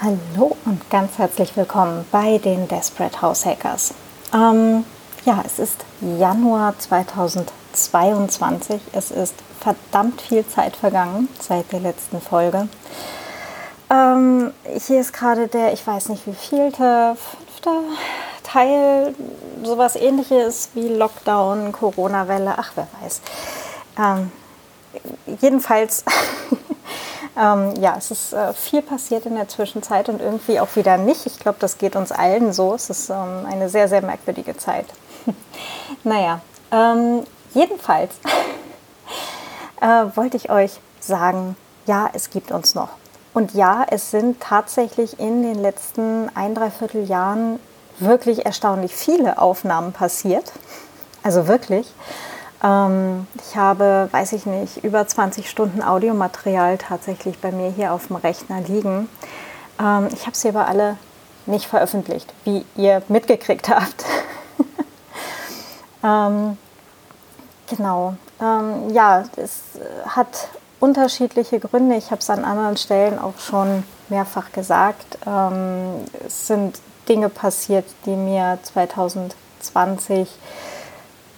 Hallo und ganz herzlich willkommen bei den Desperate House Hackers. Ähm, ja, es ist Januar 2022. Es ist verdammt viel Zeit vergangen seit der letzten Folge. Ähm, hier ist gerade der, ich weiß nicht wie vielte, fünfte Teil, sowas ähnliches wie Lockdown, Corona-Welle, ach wer weiß. Ähm, jedenfalls Ähm, ja, es ist äh, viel passiert in der Zwischenzeit und irgendwie auch wieder nicht. Ich glaube, das geht uns allen so. Es ist ähm, eine sehr, sehr merkwürdige Zeit. naja, ähm, jedenfalls äh, wollte ich euch sagen, ja, es gibt uns noch. Und ja, es sind tatsächlich in den letzten ein, dreiviertel Jahren wirklich erstaunlich viele Aufnahmen passiert. Also wirklich. Ähm, ich habe, weiß ich nicht, über 20 Stunden Audiomaterial tatsächlich bei mir hier auf dem Rechner liegen. Ähm, ich habe sie aber alle nicht veröffentlicht, wie ihr mitgekriegt habt. ähm, genau. Ja, es hat unterschiedliche Gründe. Ich habe es an anderen Stellen auch schon mehrfach gesagt. Es sind Dinge passiert, die mir 2020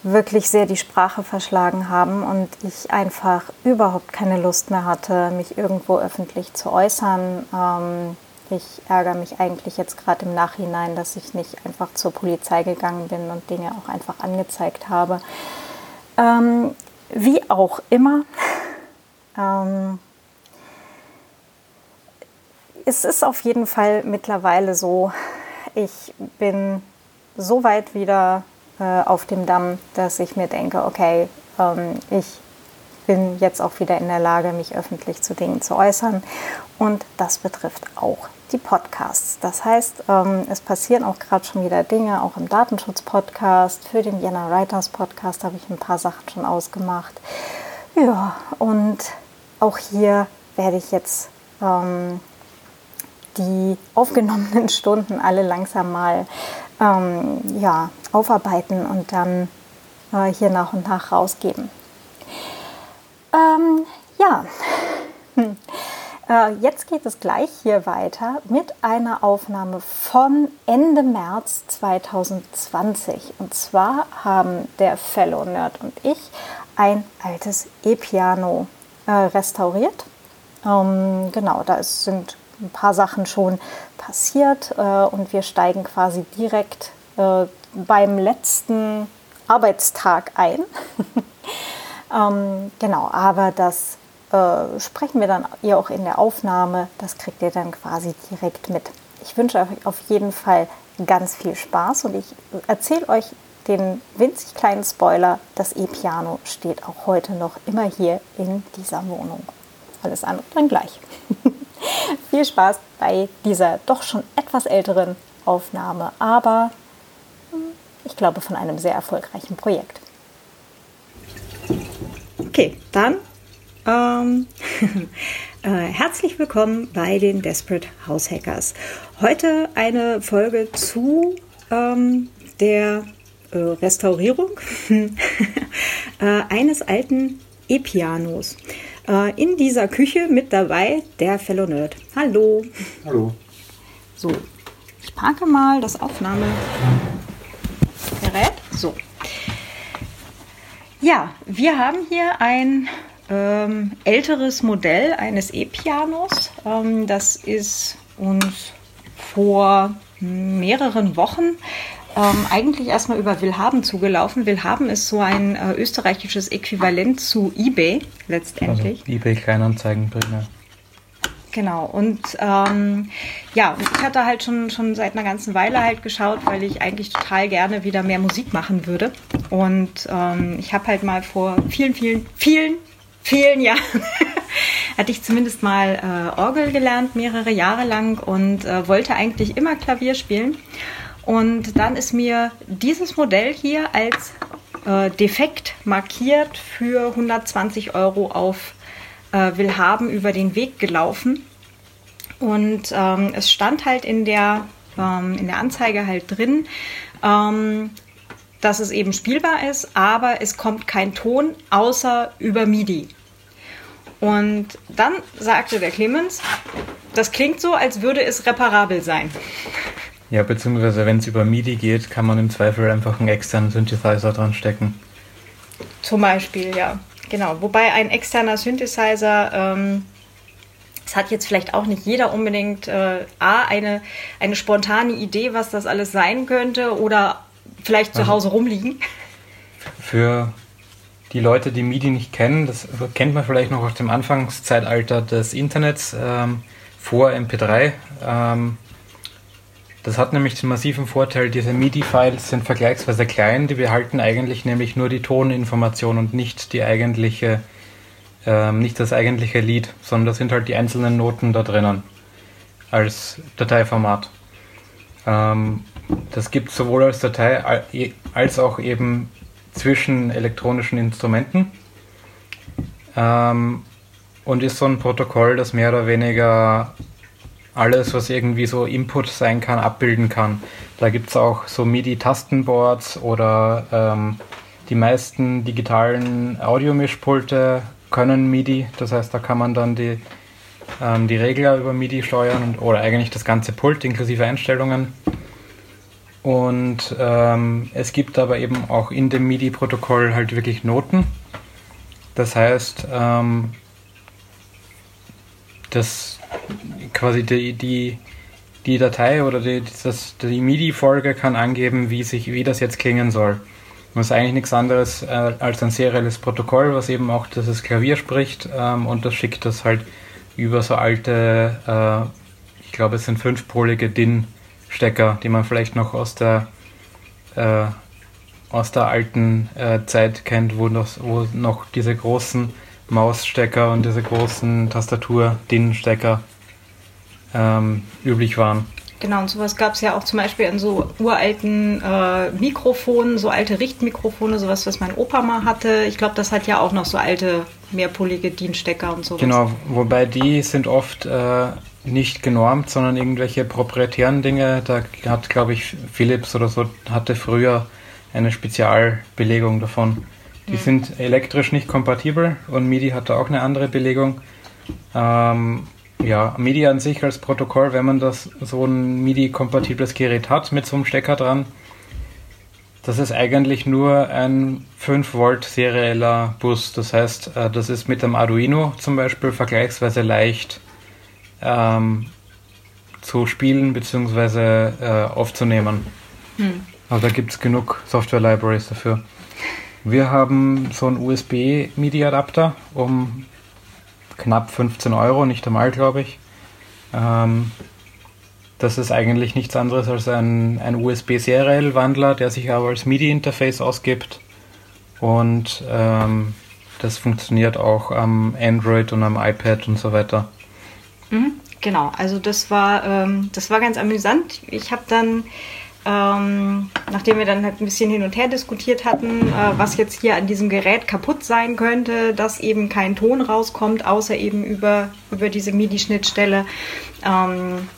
wirklich sehr die Sprache verschlagen haben und ich einfach überhaupt keine Lust mehr hatte, mich irgendwo öffentlich zu äußern. Ähm, ich ärgere mich eigentlich jetzt gerade im Nachhinein, dass ich nicht einfach zur Polizei gegangen bin und Dinge auch einfach angezeigt habe. Ähm, wie auch immer. Ähm, es ist auf jeden Fall mittlerweile so, ich bin so weit wieder äh, auf dem Damm, dass ich mir denke, okay, ähm, ich bin jetzt auch wieder in der Lage, mich öffentlich zu Dingen zu äußern. Und das betrifft auch die Podcasts. Das heißt, ähm, es passieren auch gerade schon wieder Dinge, auch im Datenschutz-Podcast. Für den Vienna Writers Podcast habe ich ein paar Sachen schon ausgemacht. Ja, und auch hier werde ich jetzt ähm, die aufgenommenen Stunden alle langsam mal ähm, ja, aufarbeiten und dann äh, hier nach und nach rausgeben. Ähm, ja, äh, jetzt geht es gleich hier weiter mit einer Aufnahme von Ende März 2020. Und zwar haben der Fellow Nerd und ich ein altes E-Piano äh, restauriert. Ähm, genau, da sind ein paar Sachen schon passiert äh, und wir steigen quasi direkt äh, beim letzten Arbeitstag ein. ähm, genau, aber das äh, sprechen wir dann ihr auch in der Aufnahme. Das kriegt ihr dann quasi direkt mit. Ich wünsche euch auf jeden Fall ganz viel Spaß und ich erzähle euch den winzig kleinen Spoiler, das E-Piano steht auch heute noch immer hier in dieser Wohnung. Alles andere dann gleich. Viel Spaß bei dieser doch schon etwas älteren Aufnahme, aber ich glaube von einem sehr erfolgreichen Projekt. Okay, dann ähm, äh, herzlich willkommen bei den Desperate House Hackers. Heute eine Folge zu ähm, der äh, Restaurierung äh, eines alten E-Pianos. Äh, in dieser Küche mit dabei der Fellow Nerd. Hallo. Hallo. So, ich parke mal das Aufnahmegerät. So. Ja, wir haben hier ein ähm, älteres Modell eines E-Pianos. Ähm, das ist uns vor mehreren Wochen ähm, eigentlich erstmal über Willhaben zugelaufen. Willhaben ist so ein äh, österreichisches Äquivalent zu eBay letztendlich. Also eBay Kleinanzeigenbringer. Genau, und ähm, ja, ich hatte halt schon, schon seit einer ganzen Weile halt geschaut, weil ich eigentlich total gerne wieder mehr Musik machen würde. Und ähm, ich habe halt mal vor vielen, vielen, vielen, vielen Jahren hatte ich zumindest mal äh, Orgel gelernt, mehrere Jahre lang und äh, wollte eigentlich immer Klavier spielen. Und dann ist mir dieses Modell hier als äh, defekt markiert für 120 Euro auf äh, Willhaben über den Weg gelaufen. Und ähm, es stand halt in der, ähm, in der Anzeige halt drin, ähm, dass es eben spielbar ist, aber es kommt kein Ton außer über MIDI. Und dann sagte der Clemens, das klingt so, als würde es reparabel sein. Ja, beziehungsweise wenn es über MIDI geht, kann man im Zweifel einfach einen externen Synthesizer dran stecken. Zum Beispiel, ja. Genau. Wobei ein externer Synthesizer, ähm, das hat jetzt vielleicht auch nicht jeder unbedingt äh, A, eine, eine spontane Idee, was das alles sein könnte, oder vielleicht zu also, Hause rumliegen. Für die Leute, die MIDI nicht kennen, das kennt man vielleicht noch aus dem Anfangszeitalter des Internets ähm, vor MP3. Ähm, das hat nämlich den massiven Vorteil, diese MIDI-Files sind vergleichsweise klein, die behalten eigentlich nämlich nur die Toninformation und nicht die eigentliche, ähm, nicht das eigentliche Lied, sondern das sind halt die einzelnen Noten da drinnen als Dateiformat. Ähm, das gibt es sowohl als Datei als auch eben zwischen elektronischen Instrumenten ähm, und ist so ein Protokoll, das mehr oder weniger alles, was irgendwie so Input sein kann, abbilden kann. Da gibt es auch so MIDI-Tastenboards oder ähm, die meisten digitalen Audiomischpulte können MIDI. Das heißt, da kann man dann die, ähm, die Regler über MIDI steuern und, oder eigentlich das ganze Pult inklusive Einstellungen. Und ähm, es gibt aber eben auch in dem MIDI-Protokoll halt wirklich Noten. Das heißt, ähm, das quasi die, die, die Datei oder die, das, die MIDI-Folge kann angeben, wie, sich, wie das jetzt klingen soll. Das ist eigentlich nichts anderes äh, als ein serielles Protokoll, was eben auch dieses Klavier spricht ähm, und das schickt das halt über so alte, äh, ich glaube es sind fünfpolige DIN- Stecker, die man vielleicht noch aus der, äh, aus der alten äh, Zeit kennt, wo noch, wo noch diese großen Mausstecker und diese großen Tastatur-DIN-Stecker ähm, üblich waren. Genau, und sowas gab es ja auch zum Beispiel in so uralten äh, Mikrofonen, so alte Richtmikrofone, sowas, was mein Opa mal hatte. Ich glaube, das hat ja auch noch so alte mehrpolige DIN-Stecker und sowas. Genau, wobei die sind oft äh, nicht genormt, sondern irgendwelche proprietären Dinge. Da hat, glaube ich, Philips oder so, hatte früher eine Spezialbelegung davon. Die mhm. sind elektrisch nicht kompatibel und MIDI hatte auch eine andere Belegung. Ähm, ja, MIDI an sich als Protokoll, wenn man das so ein MIDI-kompatibles Gerät hat mit so einem Stecker dran, das ist eigentlich nur ein 5 Volt serieller Bus. Das heißt, äh, das ist mit dem Arduino zum Beispiel vergleichsweise leicht ähm, zu spielen bzw. Äh, aufzunehmen. Hm. Also da gibt es genug Software-Libraries dafür. Wir haben so einen USB-MIDI-Adapter um knapp 15 Euro, nicht einmal, glaube ich. Ähm, das ist eigentlich nichts anderes als ein, ein USB-Serial-Wandler, der sich aber als MIDI-Interface ausgibt. Und ähm, das funktioniert auch am Android und am iPad und so weiter. Mhm, genau, also das war, ähm, das war ganz amüsant. Ich habe dann, ähm, nachdem wir dann halt ein bisschen hin und her diskutiert hatten, äh, was jetzt hier an diesem Gerät kaputt sein könnte, dass eben kein Ton rauskommt, außer eben über, über diese MIDI-Schnittstelle, ähm,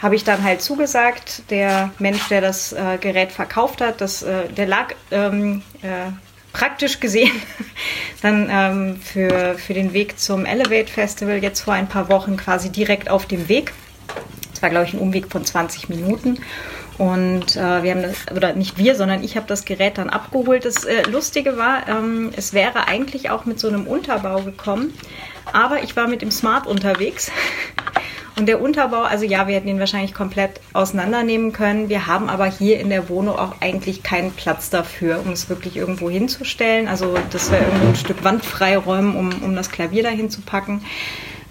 habe ich dann halt zugesagt. Der Mensch, der das äh, Gerät verkauft hat, das, äh, der lag ähm, äh, praktisch gesehen dann ähm, für, für den Weg zum Elevate Festival jetzt vor ein paar Wochen quasi direkt auf dem Weg. Das war, glaube ich, ein Umweg von 20 Minuten. Und äh, wir haben das, oder nicht wir, sondern ich habe das Gerät dann abgeholt. Das äh, Lustige war, ähm, es wäre eigentlich auch mit so einem Unterbau gekommen, aber ich war mit dem Smart unterwegs und der Unterbau, also ja, wir hätten ihn wahrscheinlich komplett auseinandernehmen können. Wir haben aber hier in der Wohnung auch eigentlich keinen Platz dafür, um es wirklich irgendwo hinzustellen. Also das wäre irgendwo ein Stück Wand freiräumen, um, um das Klavier dahin zu packen.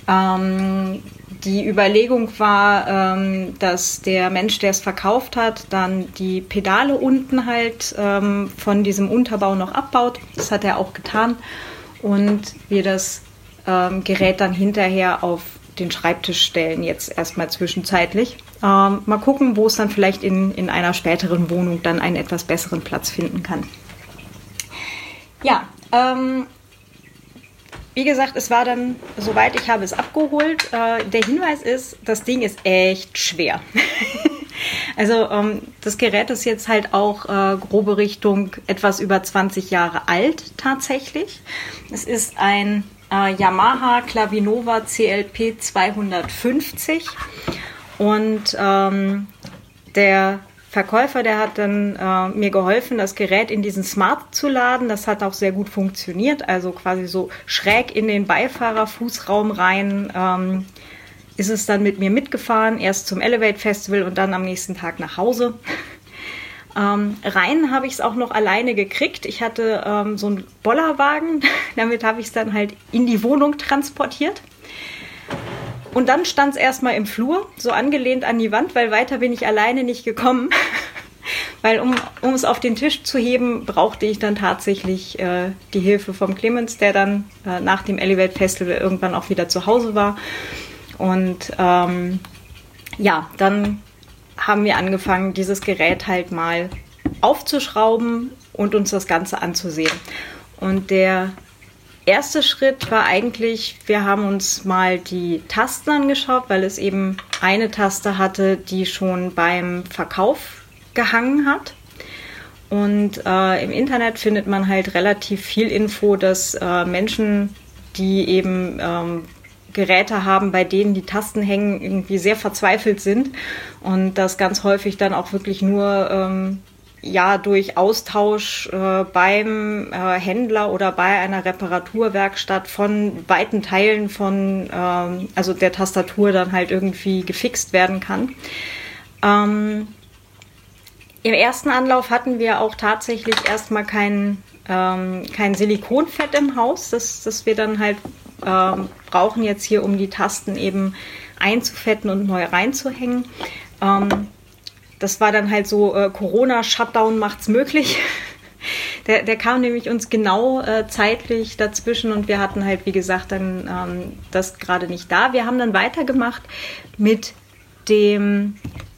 Ähm, die Überlegung war, ähm, dass der Mensch, der es verkauft hat, dann die Pedale unten halt ähm, von diesem Unterbau noch abbaut. Das hat er auch getan. Und wir das ähm, Gerät dann hinterher auf den Schreibtisch stellen, jetzt erstmal zwischenzeitlich. Ähm, mal gucken, wo es dann vielleicht in, in einer späteren Wohnung dann einen etwas besseren Platz finden kann. Ja, ähm, wie gesagt, es war dann soweit, ich habe es abgeholt. Äh, der Hinweis ist, das Ding ist echt schwer. also ähm, das Gerät ist jetzt halt auch äh, grobe Richtung etwas über 20 Jahre alt tatsächlich. Es ist ein äh, Yamaha Clavinova CLP 250 und ähm, der Verkäufer, der hat dann äh, mir geholfen, das Gerät in diesen Smart zu laden. Das hat auch sehr gut funktioniert, also quasi so schräg in den Beifahrerfußraum rein. Ähm, ist es dann mit mir mitgefahren, erst zum Elevate Festival und dann am nächsten Tag nach Hause. Ähm, rein habe ich es auch noch alleine gekriegt. Ich hatte ähm, so einen Bollerwagen, damit habe ich es dann halt in die Wohnung transportiert. Und dann stand es erstmal im Flur, so angelehnt an die Wand, weil weiter bin ich alleine nicht gekommen. weil um, um es auf den Tisch zu heben, brauchte ich dann tatsächlich äh, die Hilfe vom Clemens, der dann äh, nach dem Elevate Festival irgendwann auch wieder zu Hause war. Und ähm, ja, dann haben wir angefangen, dieses Gerät halt mal aufzuschrauben und uns das Ganze anzusehen. Und der erste Schritt war eigentlich, wir haben uns mal die Tasten angeschaut, weil es eben eine Taste hatte, die schon beim Verkauf gehangen hat. Und äh, im Internet findet man halt relativ viel Info, dass äh, Menschen, die eben ähm, Geräte haben, bei denen die Tasten hängen, irgendwie sehr verzweifelt sind und das ganz häufig dann auch wirklich nur ähm, ja durch Austausch äh, beim äh, Händler oder bei einer Reparaturwerkstatt von weiten Teilen von ähm, also der Tastatur dann halt irgendwie gefixt werden kann. Ähm, Im ersten Anlauf hatten wir auch tatsächlich erstmal kein, ähm, kein Silikonfett im Haus, das, das wir dann halt ähm, brauchen jetzt hier, um die Tasten eben einzufetten und neu reinzuhängen. Ähm, das war dann halt so, äh, Corona-Shutdown macht's möglich. Der, der, kam nämlich uns genau äh, zeitlich dazwischen und wir hatten halt, wie gesagt, dann ähm, das gerade nicht da. Wir haben dann weitergemacht mit dem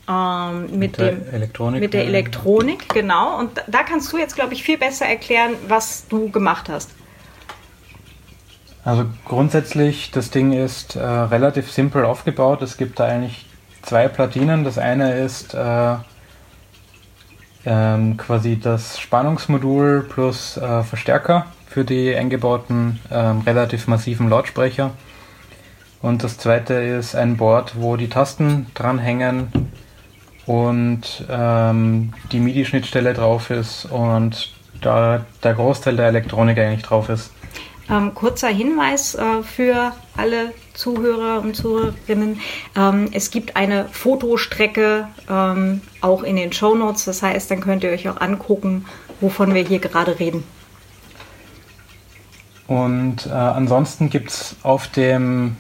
ähm, mit, mit, dem, Elektronik, mit der Elektronik, genau. Und da kannst du jetzt, glaube ich, viel besser erklären, was du gemacht hast. Also grundsätzlich, das Ding ist äh, relativ simpel aufgebaut. Es gibt da eigentlich zwei Platinen. Das eine ist äh, ähm, quasi das Spannungsmodul plus äh, Verstärker für die eingebauten ähm, relativ massiven Lautsprecher. Und das zweite ist ein Board, wo die Tasten dranhängen und ähm, die MIDI-Schnittstelle drauf ist und da der Großteil der Elektronik eigentlich drauf ist. Ähm, kurzer Hinweis äh, für alle Zuhörer und Zuhörerinnen. Ähm, es gibt eine Fotostrecke ähm, auch in den Show Notes. Das heißt, dann könnt ihr euch auch angucken, wovon wir hier gerade reden. Und äh, ansonsten gibt es auf dem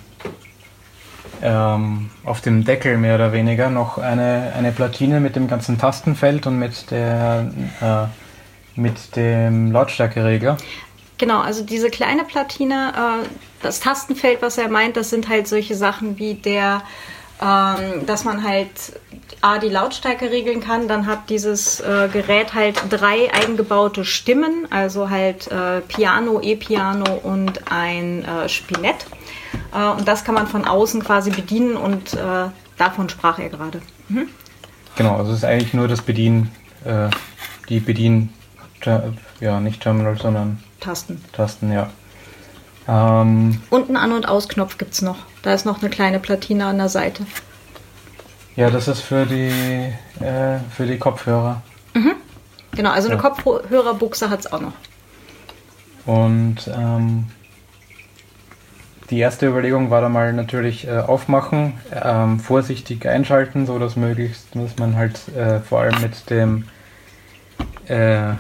ähm, auf dem Deckel mehr oder weniger noch eine, eine Platine mit dem ganzen Tastenfeld und mit der äh, mit dem Lautstärkeregler. Genau, also diese kleine Platine, äh, das Tastenfeld, was er meint, das sind halt solche Sachen wie der, ähm, dass man halt A, die Lautstärke regeln kann, dann hat dieses äh, Gerät halt drei eingebaute Stimmen, also halt äh, Piano, E-Piano und ein Spinett. Und das kann man von außen quasi bedienen und davon sprach er gerade. Mhm. Genau, also es ist eigentlich nur das Bedienen, die Bedien, ja, nicht Terminal, sondern Tasten. Tasten, ja. Ähm, und einen An- und Ausknopf gibt es noch. Da ist noch eine kleine Platine an der Seite. Ja, das ist für die, äh, für die Kopfhörer. Mhm. Genau, also eine ja. Kopfhörerbuchse hat es auch noch. Und ähm, die erste Überlegung war da mal natürlich äh, aufmachen, ähm, vorsichtig einschalten, so dass möglichst, dass man halt äh, vor allem mit dem äh,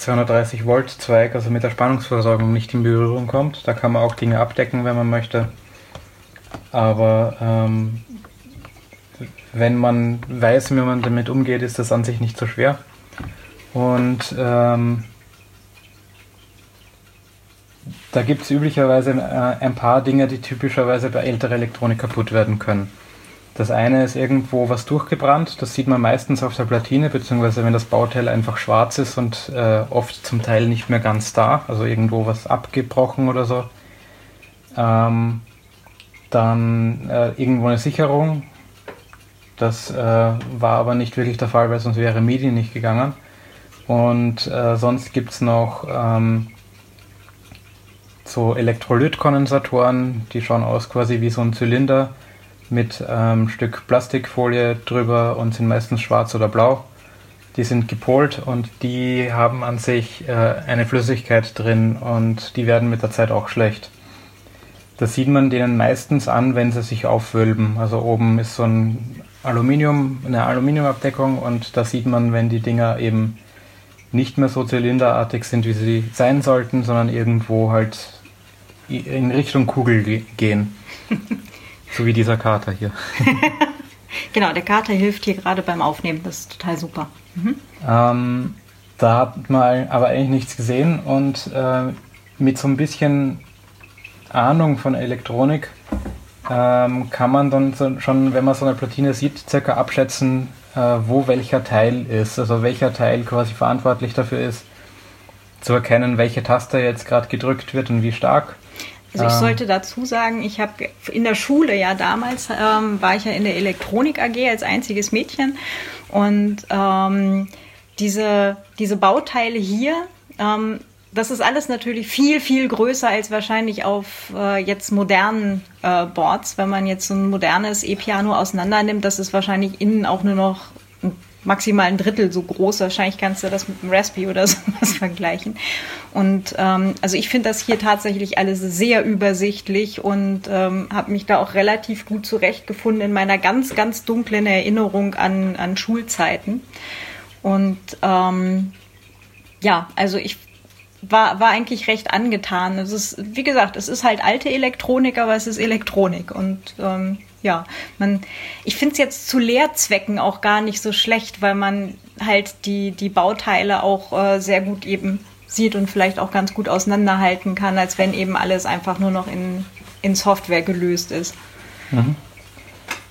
230 Volt Zweig, also mit der Spannungsversorgung nicht in Berührung kommt. Da kann man auch Dinge abdecken, wenn man möchte. Aber ähm, wenn man weiß, wie man damit umgeht, ist das an sich nicht so schwer. Und ähm, da gibt es üblicherweise äh, ein paar Dinge, die typischerweise bei älterer Elektronik kaputt werden können. Das eine ist irgendwo was durchgebrannt, das sieht man meistens auf der Platine, beziehungsweise wenn das Bauteil einfach schwarz ist und äh, oft zum Teil nicht mehr ganz da, also irgendwo was abgebrochen oder so. Ähm, dann äh, irgendwo eine Sicherung, das äh, war aber nicht wirklich der Fall, weil sonst wäre MIDI nicht gegangen. Und äh, sonst gibt es noch ähm, so Elektrolytkondensatoren, die schauen aus quasi wie so ein Zylinder mit einem ähm, Stück Plastikfolie drüber und sind meistens schwarz oder blau. Die sind gepolt und die haben an sich äh, eine Flüssigkeit drin und die werden mit der Zeit auch schlecht. Das sieht man denen meistens an, wenn sie sich aufwölben. Also oben ist so ein Aluminium, eine Aluminiumabdeckung und da sieht man, wenn die Dinger eben nicht mehr so zylinderartig sind, wie sie sein sollten, sondern irgendwo halt in Richtung Kugel gehen. so wie dieser Kater hier. genau, der Kater hilft hier gerade beim Aufnehmen, das ist total super. Mhm. Ähm, da hat man aber eigentlich nichts gesehen und äh, mit so ein bisschen Ahnung von Elektronik ähm, kann man dann so, schon, wenn man so eine Platine sieht, circa abschätzen, äh, wo welcher Teil ist, also welcher Teil quasi verantwortlich dafür ist, zu erkennen, welche Taste jetzt gerade gedrückt wird und wie stark. Also ich ähm, sollte dazu sagen, ich habe in der Schule ja damals ähm, war ich ja in der Elektronik AG als einziges Mädchen und ähm, diese, diese Bauteile hier, ähm, das ist alles natürlich viel, viel größer als wahrscheinlich auf äh, jetzt modernen äh, Boards. Wenn man jetzt so ein modernes E-Piano auseinandernimmt, das ist wahrscheinlich innen auch nur noch maximal ein Drittel so groß. Wahrscheinlich kannst du das mit einem Raspi oder sowas vergleichen. Und ähm, also ich finde das hier tatsächlich alles sehr übersichtlich und ähm, habe mich da auch relativ gut zurechtgefunden in meiner ganz, ganz dunklen Erinnerung an, an Schulzeiten. Und ähm, ja, also ich war, war eigentlich recht angetan. Es ist, wie gesagt, es ist halt alte Elektronik, aber es ist Elektronik. Und ähm, ja, man, ich finde es jetzt zu Lehrzwecken auch gar nicht so schlecht, weil man halt die, die Bauteile auch äh, sehr gut eben sieht und vielleicht auch ganz gut auseinanderhalten kann, als wenn eben alles einfach nur noch in, in Software gelöst ist. Mhm.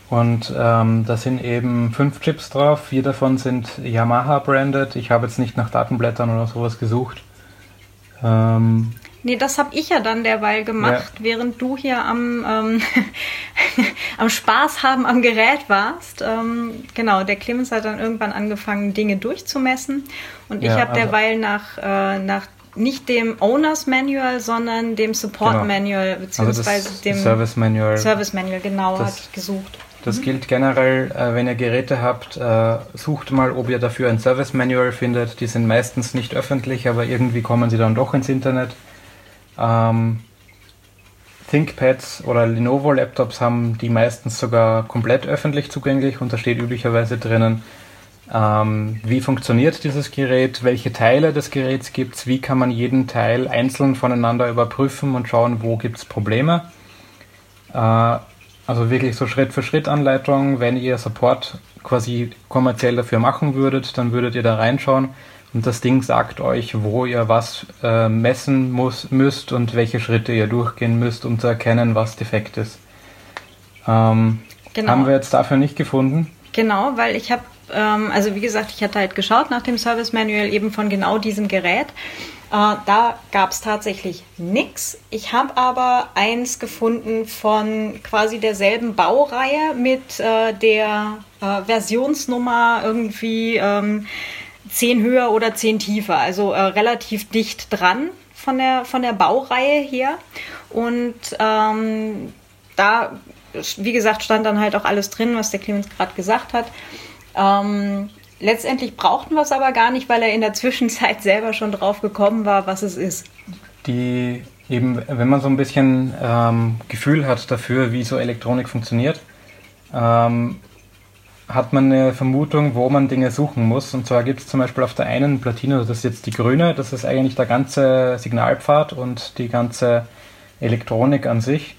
Und ähm, da sind eben fünf Chips drauf, vier davon sind Yamaha branded. Ich habe jetzt nicht nach Datenblättern oder sowas gesucht. Ähm, nee, das habe ich ja dann derweil gemacht, ja. während du hier am, ähm, am Spaß haben am Gerät warst. Ähm, genau, der Clemens hat dann irgendwann angefangen, Dinge durchzumessen. Und ich ja, habe also, derweil nach, äh, nach nicht dem Owners Manual, sondern dem Support genau. Manual, beziehungsweise also dem Service Manual. Service Manual, genau, habe ich gesucht. Das mhm. gilt generell, äh, wenn ihr Geräte habt, äh, sucht mal, ob ihr dafür ein Service Manual findet. Die sind meistens nicht öffentlich, aber irgendwie kommen sie dann doch ins Internet. Ähm, ThinkPads oder Lenovo Laptops haben die meistens sogar komplett öffentlich zugänglich und da steht üblicherweise drinnen, ähm, wie funktioniert dieses Gerät, welche Teile des Geräts gibt es, wie kann man jeden Teil einzeln voneinander überprüfen und schauen, wo gibt es Probleme. Äh, also wirklich so Schritt für Schritt Anleitung. Wenn ihr Support quasi kommerziell dafür machen würdet, dann würdet ihr da reinschauen und das Ding sagt euch, wo ihr was äh, messen muss, müsst und welche Schritte ihr durchgehen müsst, um zu erkennen, was defekt ist. Ähm, genau. Haben wir jetzt dafür nicht gefunden? Genau, weil ich habe, ähm, also wie gesagt, ich hatte halt geschaut nach dem Service Manual eben von genau diesem Gerät äh, da gab es tatsächlich nichts. Ich habe aber eins gefunden von quasi derselben Baureihe mit äh, der äh, Versionsnummer irgendwie ähm, 10 höher oder 10 tiefer, also äh, relativ dicht dran von der, von der Baureihe her. Und ähm, da, wie gesagt, stand dann halt auch alles drin, was der Clemens gerade gesagt hat. Ähm, Letztendlich brauchten wir es aber gar nicht, weil er in der Zwischenzeit selber schon drauf gekommen war, was es ist. Die eben, wenn man so ein bisschen ähm, Gefühl hat dafür, wie so Elektronik funktioniert, ähm, hat man eine Vermutung, wo man Dinge suchen muss. Und zwar gibt es zum Beispiel auf der einen Platine, das ist jetzt die grüne, das ist eigentlich der ganze Signalpfad und die ganze Elektronik an sich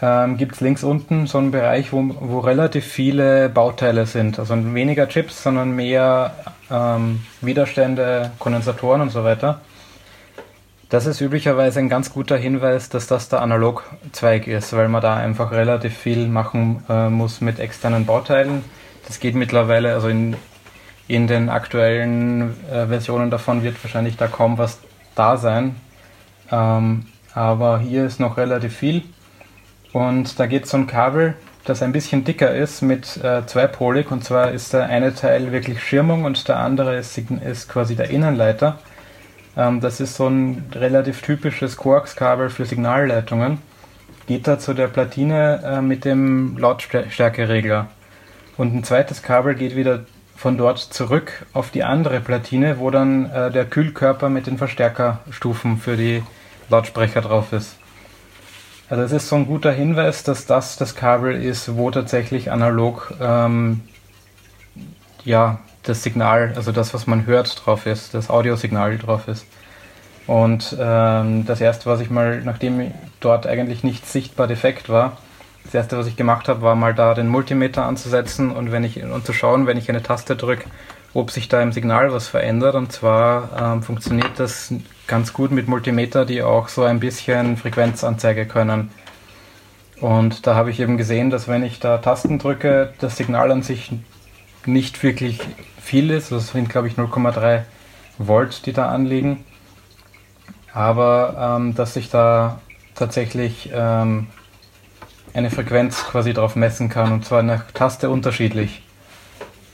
ähm, gibt es links unten so einen Bereich, wo, wo relativ viele Bauteile sind. Also weniger Chips, sondern mehr ähm, Widerstände, Kondensatoren und so weiter. Das ist üblicherweise ein ganz guter Hinweis, dass das der Analogzweig ist, weil man da einfach relativ viel machen äh, muss mit externen Bauteilen. Das geht mittlerweile, also in, in den aktuellen äh, Versionen davon wird wahrscheinlich da kaum was da sein. Ähm, aber hier ist noch relativ viel. Und da geht so ein Kabel, das ein bisschen dicker ist, mit äh, zweipolig. Und zwar ist der eine Teil wirklich Schirmung und der andere ist, ist quasi der Innenleiter. Ähm, das ist so ein relativ typisches Quarks-Kabel für Signalleitungen. Geht da zu der Platine äh, mit dem Lautstärkeregler. Und ein zweites Kabel geht wieder von dort zurück auf die andere Platine, wo dann äh, der Kühlkörper mit den Verstärkerstufen für die Lautsprecher drauf ist. Also es ist so ein guter Hinweis, dass das das Kabel ist, wo tatsächlich analog ähm, ja, das Signal, also das, was man hört, drauf ist, das Audiosignal drauf ist. Und ähm, das erste, was ich mal, nachdem dort eigentlich nichts sichtbar defekt war, das erste, was ich gemacht habe, war mal da den Multimeter anzusetzen und wenn ich und zu schauen, wenn ich eine Taste drücke, ob sich da im Signal was verändert. Und zwar ähm, funktioniert das ganz gut mit Multimeter, die auch so ein bisschen Frequenzanzeige können. Und da habe ich eben gesehen, dass wenn ich da Tasten drücke, das Signal an sich nicht wirklich viel ist. Das sind, glaube ich, 0,3 Volt, die da anliegen. Aber ähm, dass sich da tatsächlich ähm, eine Frequenz quasi drauf messen kann und zwar nach Taste unterschiedlich.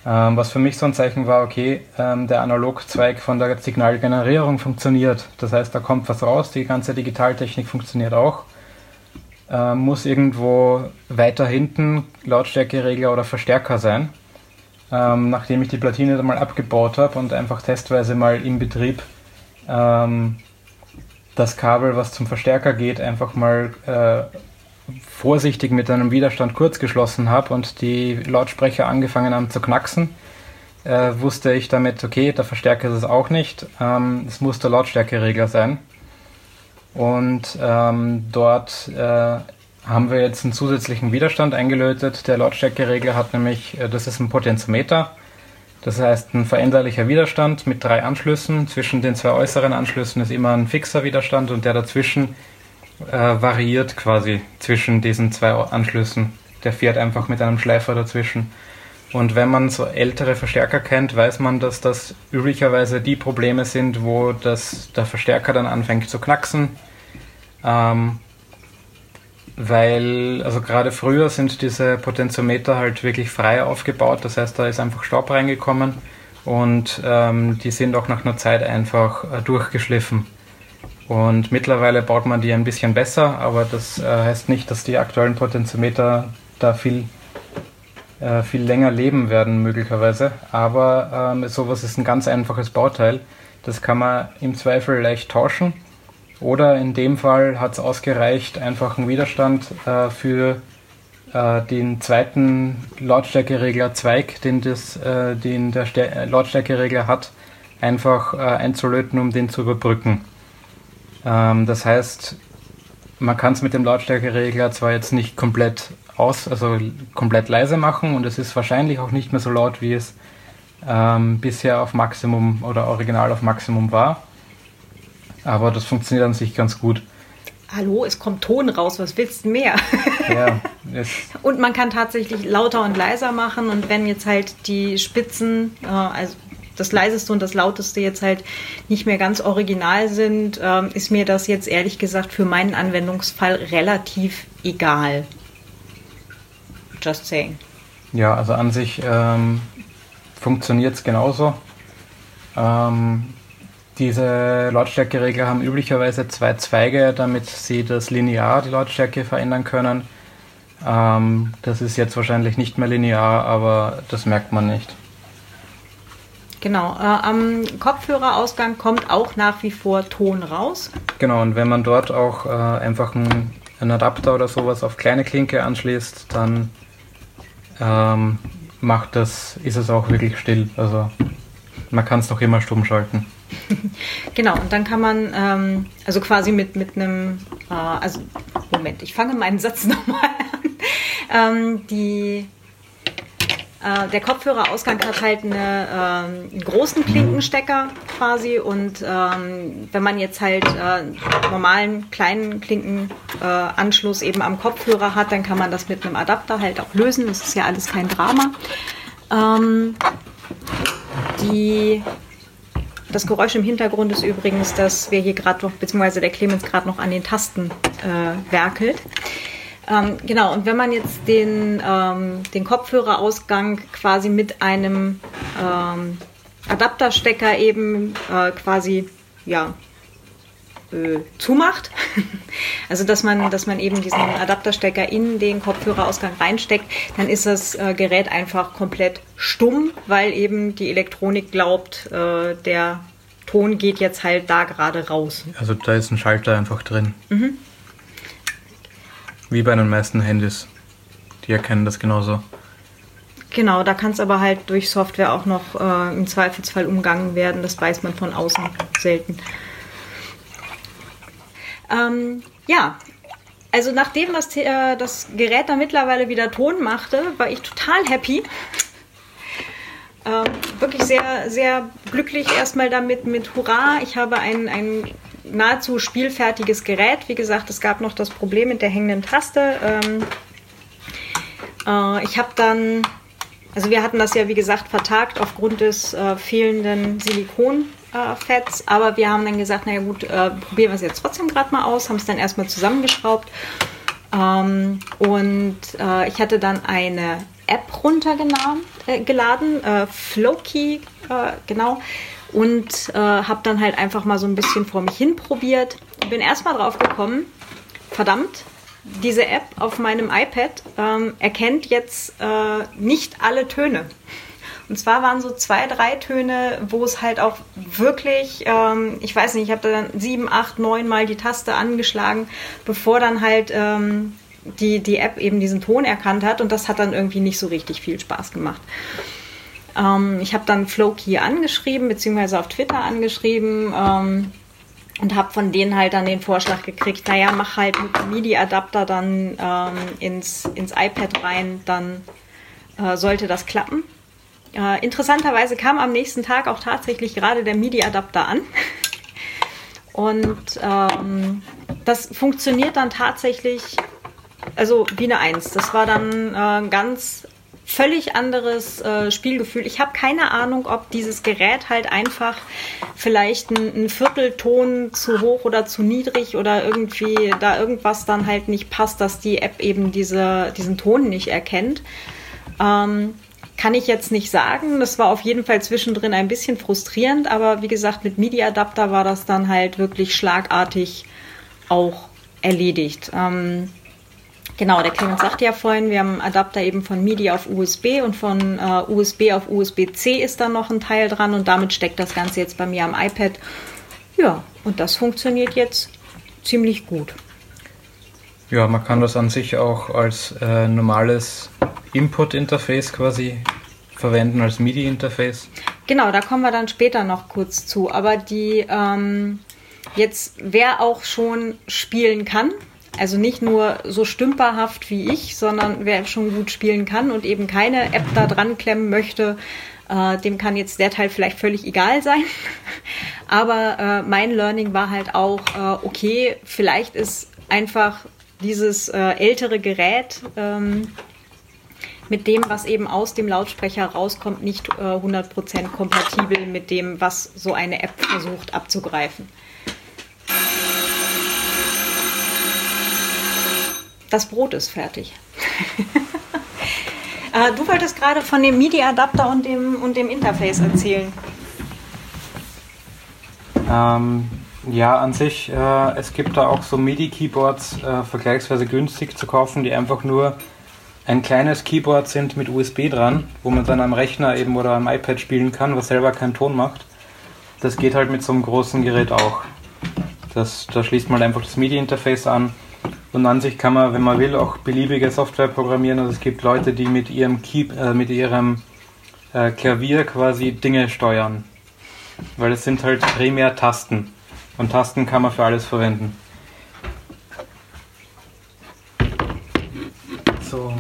Ähm, was für mich so ein Zeichen war, okay, ähm, der Analogzweig von der Signalgenerierung funktioniert. Das heißt, da kommt was raus, die ganze Digitaltechnik funktioniert auch. Ähm, muss irgendwo weiter hinten Lautstärkeregler oder Verstärker sein. Ähm, nachdem ich die Platine dann mal abgebaut habe und einfach testweise mal im Betrieb ähm, das Kabel, was zum Verstärker geht, einfach mal äh, vorsichtig mit einem Widerstand kurz geschlossen habe und die Lautsprecher angefangen haben zu knacksen, äh, wusste ich damit, okay, der Verstärker ist es auch nicht. Ähm, es muss der Lautstärkeregler sein. Und ähm, dort äh, haben wir jetzt einen zusätzlichen Widerstand eingelötet. Der Lautstärkeregler hat nämlich, äh, das ist ein Potentiometer. Das heißt, ein veränderlicher Widerstand mit drei Anschlüssen. Zwischen den zwei äußeren Anschlüssen ist immer ein fixer Widerstand und der dazwischen äh, variiert quasi zwischen diesen zwei Anschlüssen. Der fährt einfach mit einem Schleifer dazwischen. Und wenn man so ältere Verstärker kennt, weiß man, dass das üblicherweise die Probleme sind, wo das, der Verstärker dann anfängt zu knacksen. Ähm, weil, also gerade früher sind diese Potentiometer halt wirklich frei aufgebaut, das heißt, da ist einfach Staub reingekommen und ähm, die sind auch nach einer Zeit einfach äh, durchgeschliffen. Und mittlerweile baut man die ein bisschen besser, aber das äh, heißt nicht, dass die aktuellen Potentiometer da viel, äh, viel länger leben werden, möglicherweise. Aber ähm, sowas ist ein ganz einfaches Bauteil. Das kann man im Zweifel leicht tauschen. Oder in dem Fall hat es ausgereicht, einfach einen Widerstand äh, für äh, den zweiten Lautstärkeregler Zweig, den, das, äh, den der Lautstärkeregler hat, einfach äh, einzulöten, um den zu überbrücken. Ähm, das heißt, man kann es mit dem Lautstärkeregler zwar jetzt nicht komplett aus, also komplett leise machen und es ist wahrscheinlich auch nicht mehr so laut, wie es ähm, bisher auf Maximum oder original auf Maximum war. Aber das funktioniert an sich ganz gut. Hallo, es kommt Ton raus, was willst du mehr? Ja, und man kann tatsächlich lauter und leiser machen und wenn jetzt halt die Spitzen, äh, also das leiseste und das lauteste jetzt halt nicht mehr ganz original sind, ähm, ist mir das jetzt ehrlich gesagt für meinen Anwendungsfall relativ egal. Just saying. Ja, also an sich ähm, funktioniert es genauso. Ähm, diese Lautstärkeregler haben üblicherweise zwei Zweige, damit sie das linear die Lautstärke verändern können. Ähm, das ist jetzt wahrscheinlich nicht mehr linear, aber das merkt man nicht. Genau, äh, am Kopfhörerausgang kommt auch nach wie vor Ton raus. Genau, und wenn man dort auch äh, einfach einen, einen, Adapter oder sowas auf kleine Klinke anschließt, dann ähm, macht das, ist es auch wirklich still. Also man kann es doch immer stumm schalten. genau, und dann kann man, ähm, also quasi mit, mit einem, äh, also Moment, ich fange meinen Satz nochmal an. Ähm, die äh, der Kopfhörerausgang hat halt eine, äh, einen großen Klinkenstecker quasi und ähm, wenn man jetzt halt äh, normalen kleinen Klinkenanschluss eben am Kopfhörer hat, dann kann man das mit einem Adapter halt auch lösen. Das ist ja alles kein Drama. Ähm, die das Geräusch im Hintergrund ist übrigens, dass wir hier gerade noch, beziehungsweise der Clemens gerade noch an den Tasten äh, werkelt. Ähm, genau, und wenn man jetzt den, ähm, den Kopfhörerausgang quasi mit einem ähm, Adapterstecker eben äh, quasi ja, äh, zumacht. Also dass man, dass man eben diesen Adapterstecker in den Kopfhörerausgang reinsteckt, dann ist das äh, Gerät einfach komplett stumm, weil eben die Elektronik glaubt, äh, der Ton geht jetzt halt da gerade raus. Also da ist ein Schalter einfach drin. Mhm. Wie bei den meisten Handys. Die erkennen das genauso. Genau, da kann es aber halt durch Software auch noch äh, im Zweifelsfall umgangen werden. Das weiß man von außen selten. Ähm, ja, also nachdem das, äh, das Gerät da mittlerweile wieder Ton machte, war ich total happy. Ähm, wirklich sehr, sehr glücklich erstmal damit mit Hurra. Ich habe ein, ein nahezu spielfertiges Gerät. Wie gesagt, es gab noch das Problem mit der hängenden Taste. Ähm, äh, ich habe dann, also wir hatten das ja wie gesagt vertagt aufgrund des äh, fehlenden Silikon Fats. Aber wir haben dann gesagt, naja gut, äh, probieren wir es jetzt trotzdem gerade mal aus, haben es dann erstmal zusammengeschraubt. Ähm, und äh, ich hatte dann eine App runtergeladen, äh, äh, Flowkey, genau. Und äh, habe dann halt einfach mal so ein bisschen vor mich hin probiert. Bin erstmal drauf gekommen, verdammt, diese App auf meinem iPad ähm, erkennt jetzt äh, nicht alle Töne. Und zwar waren so zwei, drei Töne, wo es halt auch wirklich, ähm, ich weiß nicht, ich habe dann sieben, acht, neun Mal die Taste angeschlagen, bevor dann halt ähm, die, die App eben diesen Ton erkannt hat. Und das hat dann irgendwie nicht so richtig viel Spaß gemacht. Ähm, ich habe dann Flowkey angeschrieben, beziehungsweise auf Twitter angeschrieben ähm, und habe von denen halt dann den Vorschlag gekriegt, naja, mach halt MIDI-Adapter dann ähm, ins, ins iPad rein, dann äh, sollte das klappen. Äh, interessanterweise kam am nächsten Tag auch tatsächlich gerade der MIDI-Adapter an. Und ähm, das funktioniert dann tatsächlich, also wie eine Eins. Das war dann äh, ganz völlig anderes äh, Spielgefühl. Ich habe keine Ahnung, ob dieses Gerät halt einfach vielleicht ein, ein, Viertelton zu hoch oder zu niedrig oder irgendwie da irgendwas dann halt nicht passt, dass die App eben diese, diesen Ton nicht erkennt. Ähm, kann ich jetzt nicht sagen. Das war auf jeden Fall zwischendrin ein bisschen frustrierend, aber wie gesagt, mit MIDI-Adapter war das dann halt wirklich schlagartig auch erledigt. Ähm, genau, der Clemens sagte ja vorhin, wir haben Adapter eben von MIDI auf USB und von äh, USB auf USB-C ist dann noch ein Teil dran und damit steckt das Ganze jetzt bei mir am iPad. Ja, und das funktioniert jetzt ziemlich gut. Ja, man kann das an sich auch als äh, normales Input-Interface quasi verwenden, als MIDI-Interface. Genau, da kommen wir dann später noch kurz zu. Aber die ähm, jetzt, wer auch schon spielen kann, also nicht nur so stümperhaft wie ich, sondern wer schon gut spielen kann und eben keine App da dran klemmen möchte, äh, dem kann jetzt der Teil vielleicht völlig egal sein. Aber äh, mein Learning war halt auch, äh, okay, vielleicht ist einfach dieses äh, ältere Gerät ähm, mit dem, was eben aus dem Lautsprecher rauskommt, nicht äh, 100% kompatibel mit dem, was so eine App versucht abzugreifen. Das Brot ist fertig. äh, du wolltest gerade von dem MIDI-Adapter und dem, und dem Interface erzählen. Ähm, ja, an sich, äh, es gibt da auch so MIDI-Keyboards äh, vergleichsweise günstig zu kaufen, die einfach nur ein kleines Keyboard sind mit USB dran, wo man dann am Rechner eben oder am iPad spielen kann, was selber keinen Ton macht. Das geht halt mit so einem großen Gerät auch. Das, da schließt man einfach das MIDI-Interface an und an sich kann man, wenn man will, auch beliebige Software programmieren. Also es gibt Leute, die mit ihrem, Key, äh, mit ihrem äh, Klavier quasi Dinge steuern. Weil es sind halt primär Tasten. Und Tasten kann man für alles verwenden. So.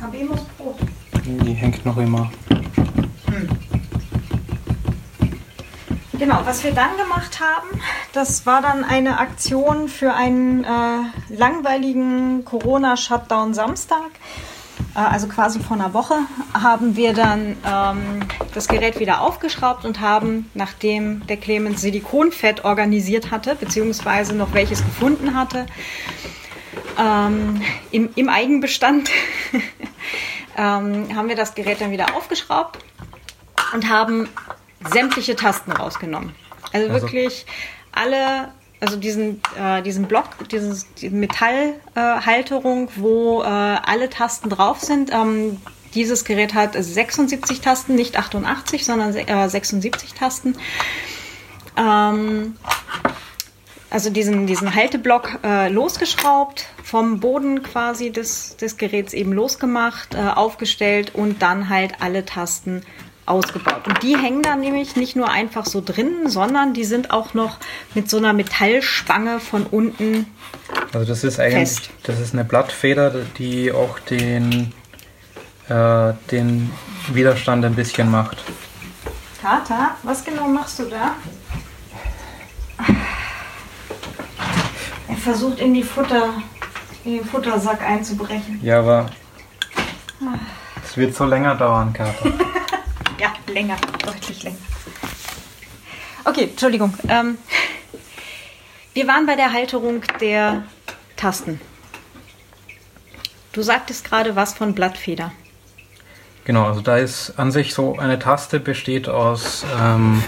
Habemus Brot. Die hängt noch immer. Hm. Genau, was wir dann gemacht haben, das war dann eine Aktion für einen äh, langweiligen Corona-Shutdown Samstag. Äh, also quasi vor einer Woche, haben wir dann ähm, das Gerät wieder aufgeschraubt und haben, nachdem der Clemens Silikonfett organisiert hatte, beziehungsweise noch welches gefunden hatte, ähm, im, im, Eigenbestand, ähm, haben wir das Gerät dann wieder aufgeschraubt und haben sämtliche Tasten rausgenommen. Also, also wirklich alle, also diesen, äh, diesen Block, dieses, diese Metallhalterung, äh, wo äh, alle Tasten drauf sind. Ähm, dieses Gerät hat 76 Tasten, nicht 88, sondern äh, 76 Tasten. Ähm, also diesen, diesen Halteblock äh, losgeschraubt, vom Boden quasi des, des Geräts eben losgemacht, äh, aufgestellt und dann halt alle Tasten ausgebaut. Und die hängen dann nämlich nicht nur einfach so drin, sondern die sind auch noch mit so einer Metallspange von unten. Also das ist eigentlich, fest. das ist eine Blattfeder, die auch den, äh, den Widerstand ein bisschen macht. Tata, was genau machst du da? Er versucht in die Futter, in den Futtersack einzubrechen. Ja, aber es wird so länger dauern, Kater. länger, deutlich länger. Okay, Entschuldigung. Ähm, wir waren bei der Halterung der Tasten. Du sagtest gerade was von Blattfeder. Genau, also da ist an sich so eine Taste besteht aus ähm,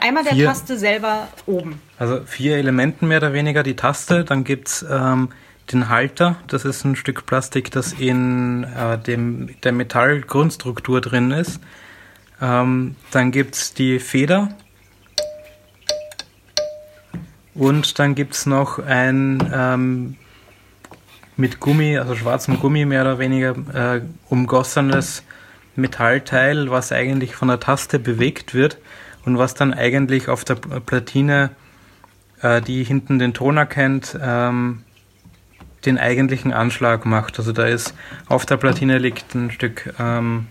Einmal der vier, Taste selber oben. Also vier Elementen mehr oder weniger die Taste. Dann gibt es ähm, den Halter. Das ist ein Stück Plastik, das in äh, dem, der Metallgrundstruktur drin ist. Ähm, dann gibt es die Feder. Und dann gibt es noch ein ähm, mit Gummi, also schwarzem Gummi mehr oder weniger äh, umgossenes Metallteil, was eigentlich von der Taste bewegt wird und was dann eigentlich auf der Platine, äh, die hinten den Ton erkennt, ähm, den eigentlichen Anschlag macht. Also da ist auf der Platine liegt ein Stück ähm,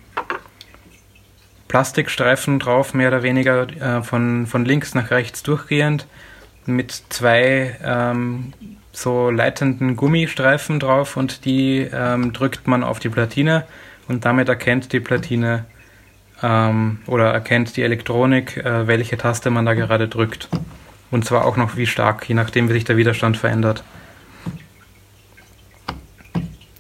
Plastikstreifen drauf, mehr oder weniger äh, von, von links nach rechts durchgehend, mit zwei ähm, so leitenden Gummistreifen drauf und die ähm, drückt man auf die Platine und damit erkennt die Platine ähm, oder erkennt die Elektronik, äh, welche Taste man da gerade drückt. Und zwar auch noch wie stark, je nachdem, wie sich der Widerstand verändert.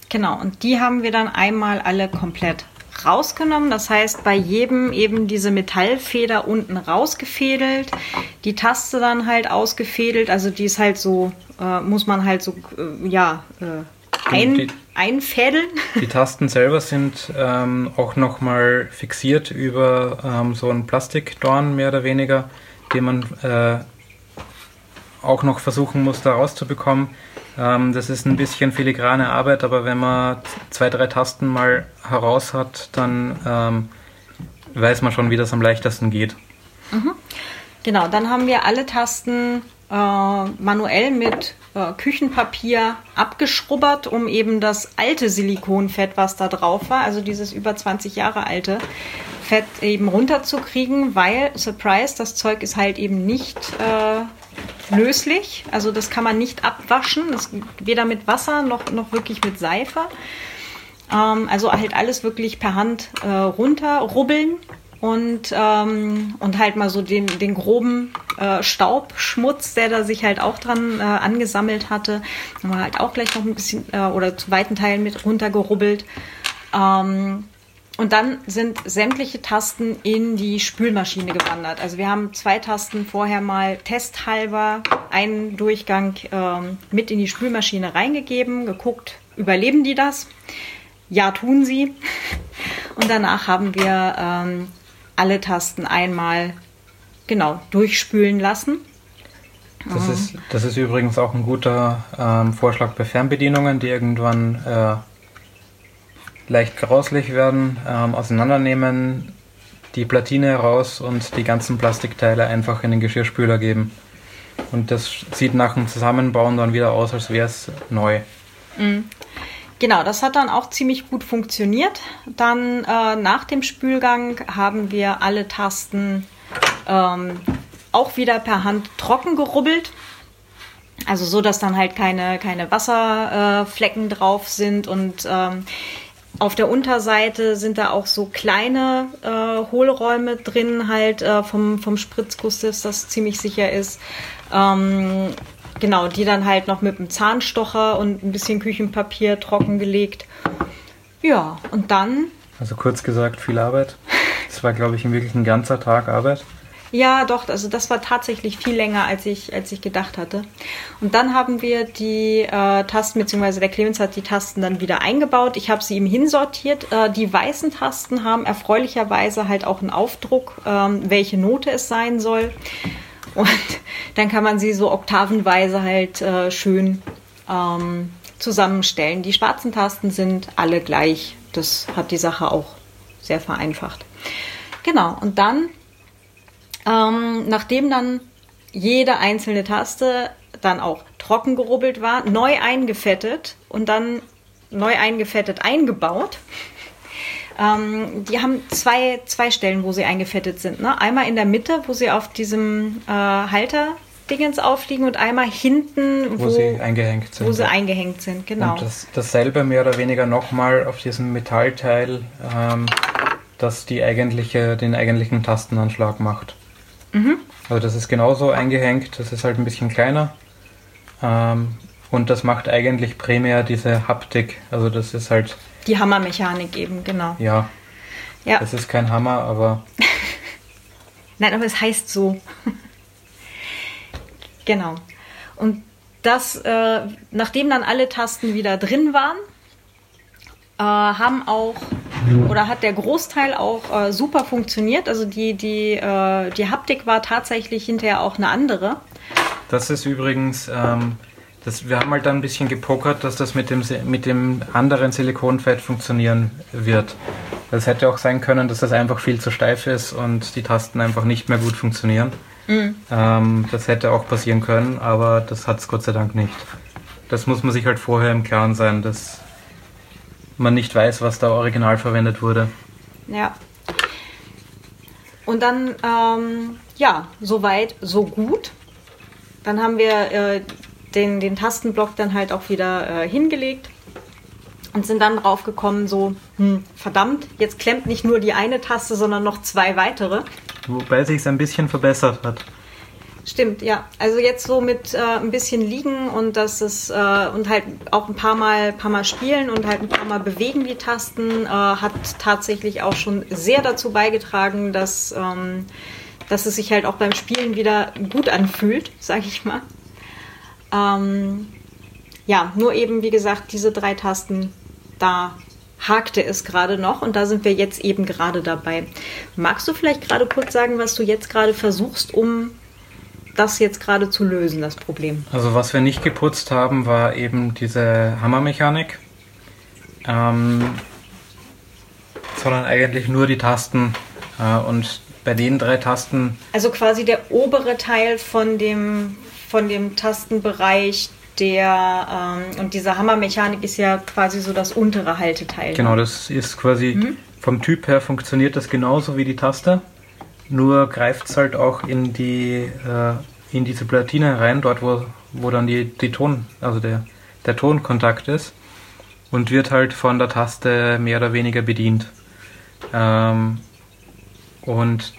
Genau, und die haben wir dann einmal alle komplett rausgenommen. Das heißt, bei jedem eben diese Metallfeder unten rausgefädelt, die Taste dann halt ausgefädelt. Also die ist halt so, äh, muss man halt so, äh, ja, äh, ein, die, einfädeln. Die Tasten selber sind ähm, auch nochmal fixiert über ähm, so einen Plastikdorn mehr oder weniger, den man äh, auch noch versuchen muss, da rauszubekommen. Ähm, das ist ein bisschen filigrane Arbeit, aber wenn man zwei, drei Tasten mal heraus hat, dann ähm, weiß man schon, wie das am leichtesten geht. Mhm. Genau, dann haben wir alle Tasten äh, manuell mit äh, Küchenpapier abgeschrubbert, um eben das alte Silikonfett, was da drauf war, also dieses über 20 Jahre alte Fett eben runterzukriegen, weil, Surprise, das Zeug ist halt eben nicht äh, löslich. Also das kann man nicht abwaschen, das, weder mit Wasser noch, noch wirklich mit Seife. Ähm, also halt alles wirklich per Hand äh, runterrubbeln und, ähm, und halt mal so den, den groben äh, Staubschmutz, der da sich halt auch dran äh, angesammelt hatte, haben wir halt auch gleich noch ein bisschen äh, oder zu weiten Teilen mit runtergerubbelt. Ähm, und dann sind sämtliche Tasten in die Spülmaschine gewandert. Also wir haben zwei Tasten vorher mal testhalber einen Durchgang ähm, mit in die Spülmaschine reingegeben, geguckt, überleben die das? Ja, tun sie. Und danach haben wir ähm, alle Tasten einmal genau durchspülen lassen. Das ist, das ist übrigens auch ein guter ähm, Vorschlag bei Fernbedienungen, die irgendwann äh, leicht grauslich werden, ähm, auseinandernehmen, die Platine raus und die ganzen Plastikteile einfach in den Geschirrspüler geben. Und das sieht nach dem Zusammenbauen dann wieder aus, als wäre es neu. Mhm. Genau, das hat dann auch ziemlich gut funktioniert. Dann äh, nach dem Spülgang haben wir alle Tasten ähm, auch wieder per Hand trocken gerubbelt. Also so, dass dann halt keine, keine Wasserflecken äh, drauf sind und ähm, auf der Unterseite sind da auch so kleine äh, Hohlräume drin, halt äh, vom, vom Spritzguss, dass das ziemlich sicher ist. Ähm, Genau, die dann halt noch mit einem Zahnstocher und ein bisschen Küchenpapier trockengelegt. Ja, und dann Also kurz gesagt, viel Arbeit. Das war, glaube ich, wirklich ein ganzer Tag Arbeit. Ja, doch, also das war tatsächlich viel länger, als ich, als ich gedacht hatte. Und dann haben wir die äh, Tasten, beziehungsweise der Clemens hat die Tasten dann wieder eingebaut. Ich habe sie ihm hinsortiert. Äh, die weißen Tasten haben erfreulicherweise halt auch einen Aufdruck, ähm, welche Note es sein soll. Und dann kann man sie so oktavenweise halt äh, schön ähm, zusammenstellen. Die schwarzen Tasten sind alle gleich. Das hat die Sache auch sehr vereinfacht. Genau, und dann ähm, nachdem dann jede einzelne Taste dann auch trocken gerubbelt war, neu eingefettet und dann neu eingefettet eingebaut. Ähm, die haben zwei, zwei Stellen, wo sie eingefettet sind. Ne? Einmal in der Mitte, wo sie auf diesem äh, Halter Dingens aufliegen und einmal hinten, wo, wo, sie eingehängt sind. Wo sie eingehängt sind, genau. Und das, dasselbe mehr oder weniger nochmal auf diesem Metallteil, ähm, das die eigentliche, den eigentlichen Tastenanschlag macht. Mhm. Also das ist genauso eingehängt, das ist halt ein bisschen kleiner. Ähm, und das macht eigentlich primär diese Haptik. Also das ist halt. Die Hammermechanik eben, genau. Ja. Ja. Das ist kein Hammer, aber. Nein, aber es heißt so. genau. Und das, äh, nachdem dann alle Tasten wieder drin waren, äh, haben auch oder hat der Großteil auch äh, super funktioniert. Also die, die, äh, die Haptik war tatsächlich hinterher auch eine andere. Das ist übrigens, ähm, das, wir haben halt dann ein bisschen gepokert, dass das mit dem, mit dem anderen Silikonfett funktionieren wird. Es hätte auch sein können, dass das einfach viel zu steif ist und die Tasten einfach nicht mehr gut funktionieren. Mhm. Ähm, das hätte auch passieren können, aber das hat es Gott sei Dank nicht. Das muss man sich halt vorher im Klaren sein, dass man nicht weiß, was da original verwendet wurde. Ja. Und dann, ähm, ja, soweit, so gut. Dann haben wir äh, den, den Tastenblock dann halt auch wieder äh, hingelegt und sind dann drauf gekommen, so, hm, verdammt, jetzt klemmt nicht nur die eine Taste, sondern noch zwei weitere. Wobei sich es ein bisschen verbessert hat. Stimmt, ja. Also jetzt so mit äh, ein bisschen liegen und das ist äh, und halt auch ein paar Mal, paar Mal spielen und halt ein paar Mal bewegen die Tasten äh, hat tatsächlich auch schon sehr dazu beigetragen, dass ähm, dass es sich halt auch beim Spielen wieder gut anfühlt, sag ich mal. Ähm, ja, nur eben wie gesagt diese drei Tasten da hakte es gerade noch und da sind wir jetzt eben gerade dabei. Magst du vielleicht gerade kurz sagen, was du jetzt gerade versuchst, um das jetzt gerade zu lösen, das Problem? Also was wir nicht geputzt haben, war eben diese Hammermechanik. Ähm, sondern eigentlich nur die Tasten äh, und bei den drei Tasten. Also quasi der obere Teil von dem, von dem Tastenbereich, der ähm, und diese Hammermechanik ist ja quasi so das untere Halteteil. Genau, das ist quasi mhm. vom Typ her funktioniert das genauso wie die Taste. Nur greift es halt auch in die äh, in diese Platine rein, dort wo, wo dann die, die Ton, also der, der Tonkontakt ist und wird halt von der Taste mehr oder weniger bedient. Ähm, und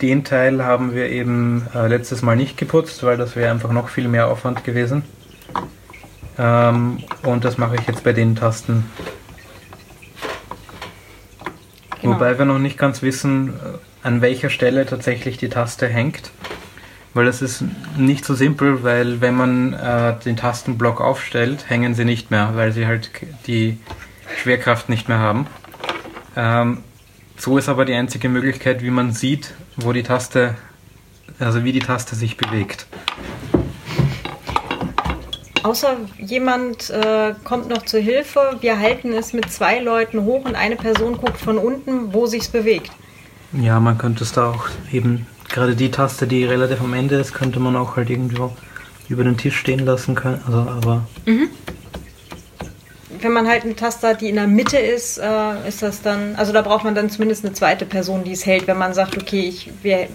den Teil haben wir eben äh, letztes Mal nicht geputzt, weil das wäre einfach noch viel mehr Aufwand gewesen. Ähm, und das mache ich jetzt bei den Tasten. Genau. Wobei wir noch nicht ganz wissen, äh, an welcher Stelle tatsächlich die Taste hängt. Weil das ist nicht so simpel, weil wenn man äh, den Tastenblock aufstellt, hängen sie nicht mehr, weil sie halt die Schwerkraft nicht mehr haben. Ähm, so ist aber die einzige Möglichkeit, wie man sieht, wo die Taste, also wie die Taste sich bewegt. Außer jemand äh, kommt noch zur Hilfe, wir halten es mit zwei Leuten hoch und eine Person guckt von unten, wo sich's bewegt. Ja, man könnte es da auch eben, gerade die Taste, die relativ am Ende ist, könnte man auch halt irgendwo über den Tisch stehen lassen können. Also, aber. Mhm. Wenn man halt eine Taste hat, die in der Mitte ist, äh, ist das dann, also da braucht man dann zumindest eine zweite Person, die es hält, wenn man sagt, okay, ich, wir,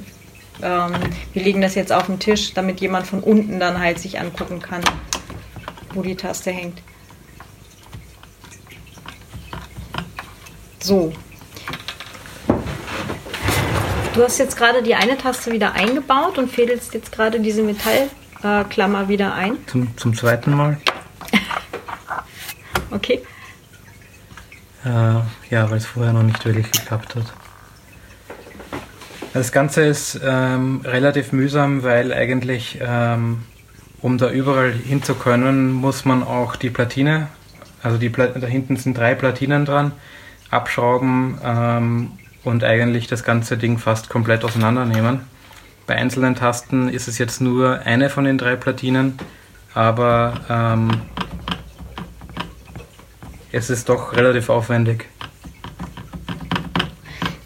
ähm, wir legen das jetzt auf den Tisch, damit jemand von unten dann halt sich angucken kann, wo die Taste hängt. So, Du hast jetzt gerade die eine Taste wieder eingebaut und fädelst jetzt gerade diese Metallklammer äh, wieder ein. Zum, zum zweiten Mal. okay. Äh, ja, weil es vorher noch nicht wirklich geklappt hat. Das Ganze ist ähm, relativ mühsam, weil eigentlich, ähm, um da überall hin zu können, muss man auch die Platine, also die Pla da hinten sind drei Platinen dran, abschrauben ähm, und eigentlich das ganze Ding fast komplett auseinandernehmen. Bei einzelnen Tasten ist es jetzt nur eine von den drei Platinen, aber ähm, es ist doch relativ aufwendig.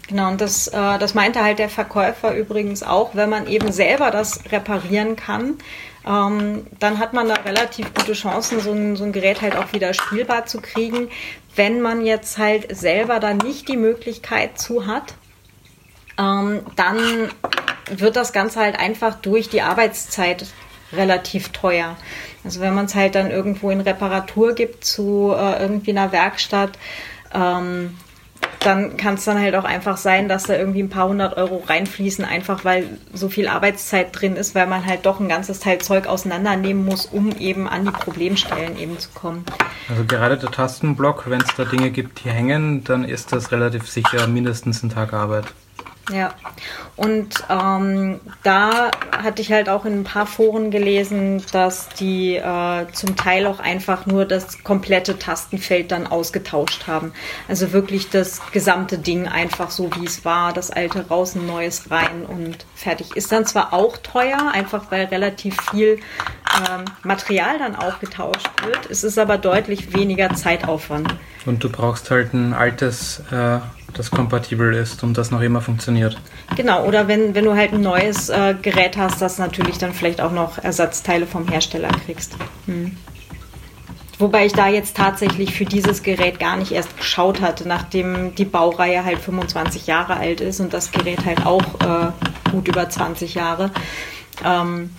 Genau, und das, äh, das meinte halt der Verkäufer übrigens auch, wenn man eben selber das reparieren kann, ähm, dann hat man da relativ gute Chancen, so ein, so ein Gerät halt auch wieder spielbar zu kriegen. Wenn man jetzt halt selber da nicht die Möglichkeit zu hat, ähm, dann wird das Ganze halt einfach durch die Arbeitszeit relativ teuer. Also wenn man es halt dann irgendwo in Reparatur gibt zu äh, irgendwie einer Werkstatt, ähm, dann kann es dann halt auch einfach sein, dass da irgendwie ein paar hundert Euro reinfließen, einfach weil so viel Arbeitszeit drin ist, weil man halt doch ein ganzes Teil Zeug auseinandernehmen muss, um eben an die Problemstellen eben zu kommen. Also gerade der Tastenblock, wenn es da Dinge gibt, die hängen, dann ist das relativ sicher mindestens ein Tag Arbeit. Ja, und ähm, da hatte ich halt auch in ein paar Foren gelesen, dass die äh, zum Teil auch einfach nur das komplette Tastenfeld dann ausgetauscht haben. Also wirklich das gesamte Ding einfach so, wie es war, das alte raus, ein neues rein und fertig. Ist dann zwar auch teuer, einfach weil relativ viel ähm, Material dann auch getauscht wird. Es ist aber deutlich weniger Zeitaufwand. Und du brauchst halt ein altes... Äh das kompatibel ist und das noch immer funktioniert. Genau, oder wenn, wenn du halt ein neues äh, Gerät hast, das natürlich dann vielleicht auch noch Ersatzteile vom Hersteller kriegst. Hm. Wobei ich da jetzt tatsächlich für dieses Gerät gar nicht erst geschaut hatte, nachdem die Baureihe halt 25 Jahre alt ist und das Gerät halt auch äh, gut über 20 Jahre. Ähm,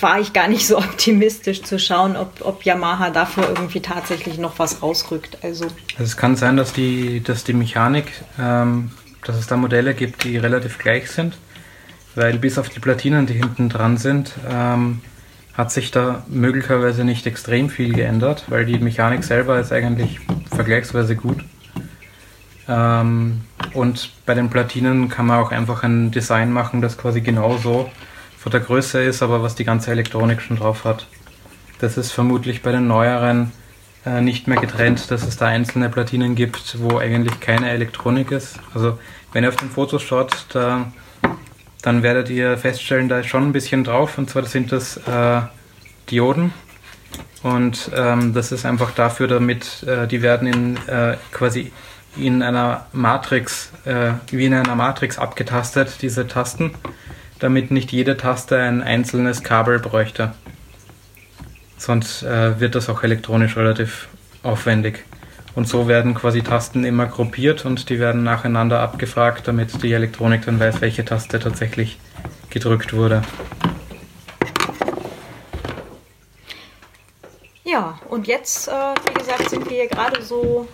war ich gar nicht so optimistisch zu schauen, ob, ob Yamaha dafür irgendwie tatsächlich noch was rausrückt. Also, also es kann sein, dass die, dass die Mechanik, ähm, dass es da Modelle gibt, die relativ gleich sind, weil bis auf die Platinen, die hinten dran sind, ähm, hat sich da möglicherweise nicht extrem viel geändert, weil die Mechanik selber ist eigentlich vergleichsweise gut. Ähm, und bei den Platinen kann man auch einfach ein Design machen, das quasi genauso von der Größe ist, aber was die ganze Elektronik schon drauf hat. Das ist vermutlich bei den neueren äh, nicht mehr getrennt, dass es da einzelne Platinen gibt, wo eigentlich keine Elektronik ist. Also wenn ihr auf den Fotos schaut, da, dann werdet ihr feststellen, da ist schon ein bisschen drauf. Und zwar sind das äh, Dioden. Und ähm, das ist einfach dafür, damit äh, die werden in äh, quasi in einer Matrix, äh, wie in einer Matrix abgetastet, diese Tasten damit nicht jede Taste ein einzelnes Kabel bräuchte. Sonst äh, wird das auch elektronisch relativ aufwendig. Und so werden quasi Tasten immer gruppiert und die werden nacheinander abgefragt, damit die Elektronik dann weiß, welche Taste tatsächlich gedrückt wurde. Ja, und jetzt, äh, wie gesagt, sind wir hier gerade so,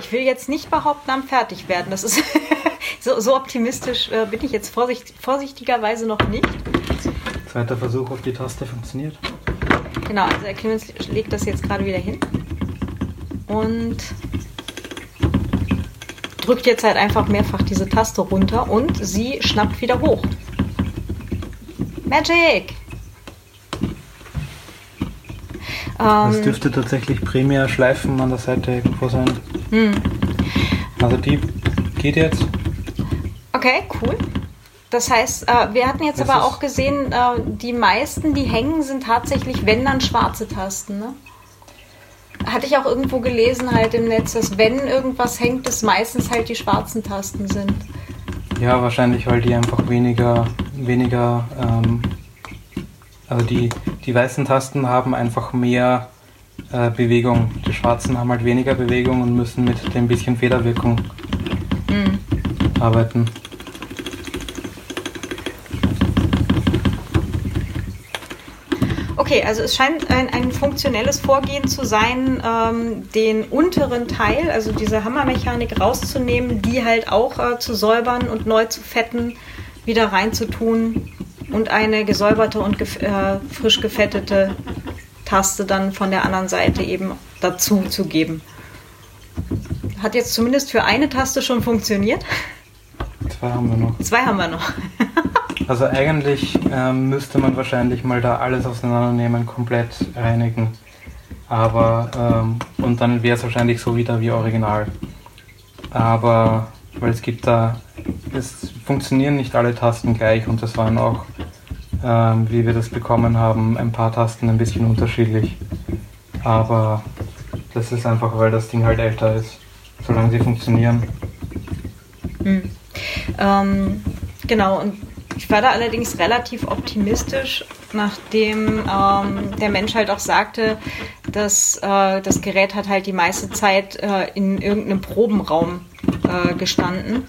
ich will jetzt nicht behaupten, am fertig werden. Das ist so, so optimistisch äh, bin ich jetzt vorsicht, vorsichtigerweise noch nicht. Zweiter Versuch auf die Taste funktioniert. Genau, also der Clemens legt das jetzt gerade wieder hin und drückt jetzt halt einfach mehrfach diese Taste runter und sie schnappt wieder hoch. Magic! Das ähm, dürfte tatsächlich primär Schleifen an der Seite irgendwo sein. Hm. Also die geht jetzt. Okay, cool. Das heißt, äh, wir hatten jetzt das aber auch gesehen, äh, die meisten, die hängen, sind tatsächlich, wenn dann schwarze Tasten. Ne? Hatte ich auch irgendwo gelesen halt im Netz, dass wenn irgendwas hängt, es meistens halt die schwarzen Tasten sind. Ja, wahrscheinlich, weil die einfach weniger, weniger, ähm, also die, die weißen Tasten haben einfach mehr äh, Bewegung. Die schwarzen haben halt weniger Bewegung und müssen mit dem bisschen Federwirkung mhm. arbeiten. Okay, also es scheint ein, ein funktionelles Vorgehen zu sein, ähm, den unteren Teil, also diese Hammermechanik rauszunehmen, die halt auch äh, zu säubern und neu zu fetten, wieder reinzutun und eine gesäuberte und gef äh, frisch gefettete Taste dann von der anderen Seite eben dazu zu geben. hat jetzt zumindest für eine Taste schon funktioniert. Zwei haben wir noch. Zwei haben wir noch. also eigentlich ähm, müsste man wahrscheinlich mal da alles auseinandernehmen, komplett reinigen. Aber, ähm, und dann wäre es wahrscheinlich so wieder wie original. Aber, weil es gibt da, es funktionieren nicht alle Tasten gleich und das waren auch, ähm, wie wir das bekommen haben, ein paar Tasten ein bisschen unterschiedlich. Aber das ist einfach, weil das Ding halt älter ist. Solange sie funktionieren. Hm. Ähm, genau, und ich war da allerdings relativ optimistisch, nachdem ähm, der Mensch halt auch sagte, dass äh, das Gerät hat halt die meiste Zeit äh, in irgendeinem Probenraum äh, gestanden.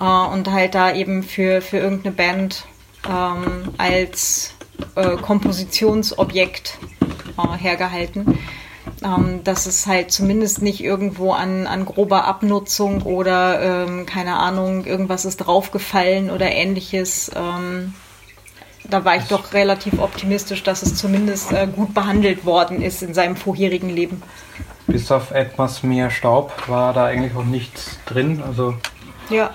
Äh, und halt da eben für, für irgendeine Band ähm, als äh, Kompositionsobjekt äh, hergehalten ähm, dass es halt zumindest nicht irgendwo an, an grober Abnutzung oder ähm, keine Ahnung, irgendwas ist draufgefallen oder ähnliches. Ähm, da war ich doch relativ optimistisch, dass es zumindest äh, gut behandelt worden ist in seinem vorherigen Leben. Bis auf etwas mehr Staub war da eigentlich auch nichts drin. Also ja.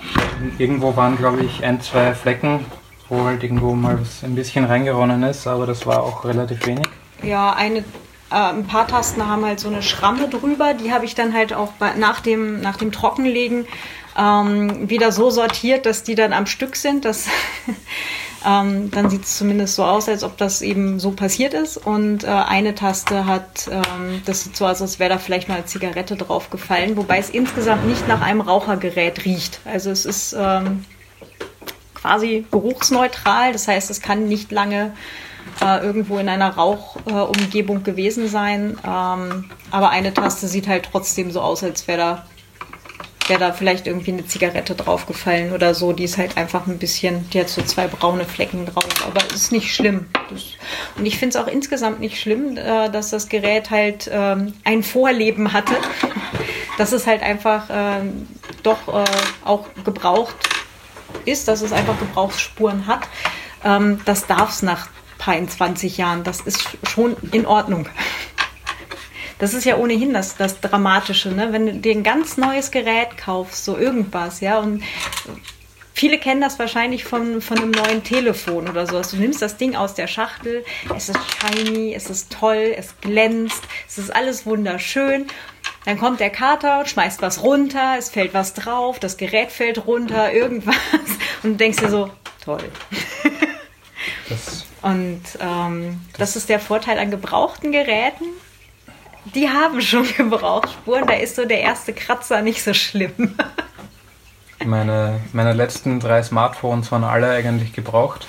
irgendwo waren, glaube ich, ein, zwei Flecken, wo halt irgendwo mal was ein bisschen reingeronnen ist, aber das war auch relativ wenig. Ja, eine äh, ein paar Tasten haben halt so eine Schramme drüber. Die habe ich dann halt auch bei, nach, dem, nach dem Trockenlegen ähm, wieder so sortiert, dass die dann am Stück sind. Das, ähm, dann sieht es zumindest so aus, als ob das eben so passiert ist. Und äh, eine Taste hat, ähm, das sieht so aus, als wäre da vielleicht mal eine Zigarette drauf gefallen, wobei es insgesamt nicht nach einem Rauchergerät riecht. Also es ist ähm, quasi geruchsneutral. Das heißt, es kann nicht lange äh, irgendwo in einer Rauchumgebung gewesen sein. Ähm, aber eine Taste sieht halt trotzdem so aus, als wäre da, wär da vielleicht irgendwie eine Zigarette draufgefallen oder so. Die ist halt einfach ein bisschen, die hat so zwei braune Flecken drauf. Aber es ist nicht schlimm. Das, und ich finde es auch insgesamt nicht schlimm, äh, dass das Gerät halt ähm, ein Vorleben hatte. dass es halt einfach ähm, doch äh, auch gebraucht ist, dass es einfach Gebrauchsspuren hat. Ähm, das darf es nach paar in 20 Jahren. Das ist schon in Ordnung. Das ist ja ohnehin das, das Dramatische, ne? wenn du dir ein ganz neues Gerät kaufst, so irgendwas, ja, und viele kennen das wahrscheinlich von, von einem neuen Telefon oder sowas. Du nimmst das Ding aus der Schachtel, es ist shiny, es ist toll, es glänzt, es ist alles wunderschön. Dann kommt der Kater, schmeißt was runter, es fällt was drauf, das Gerät fällt runter, irgendwas. Und du denkst dir so, toll. Das und ähm, das, ist der Vorteil an gebrauchten Geräten. Die haben schon Gebrauchsspuren, da ist so der erste Kratzer nicht so schlimm. meine, meine letzten drei Smartphones waren alle eigentlich gebraucht,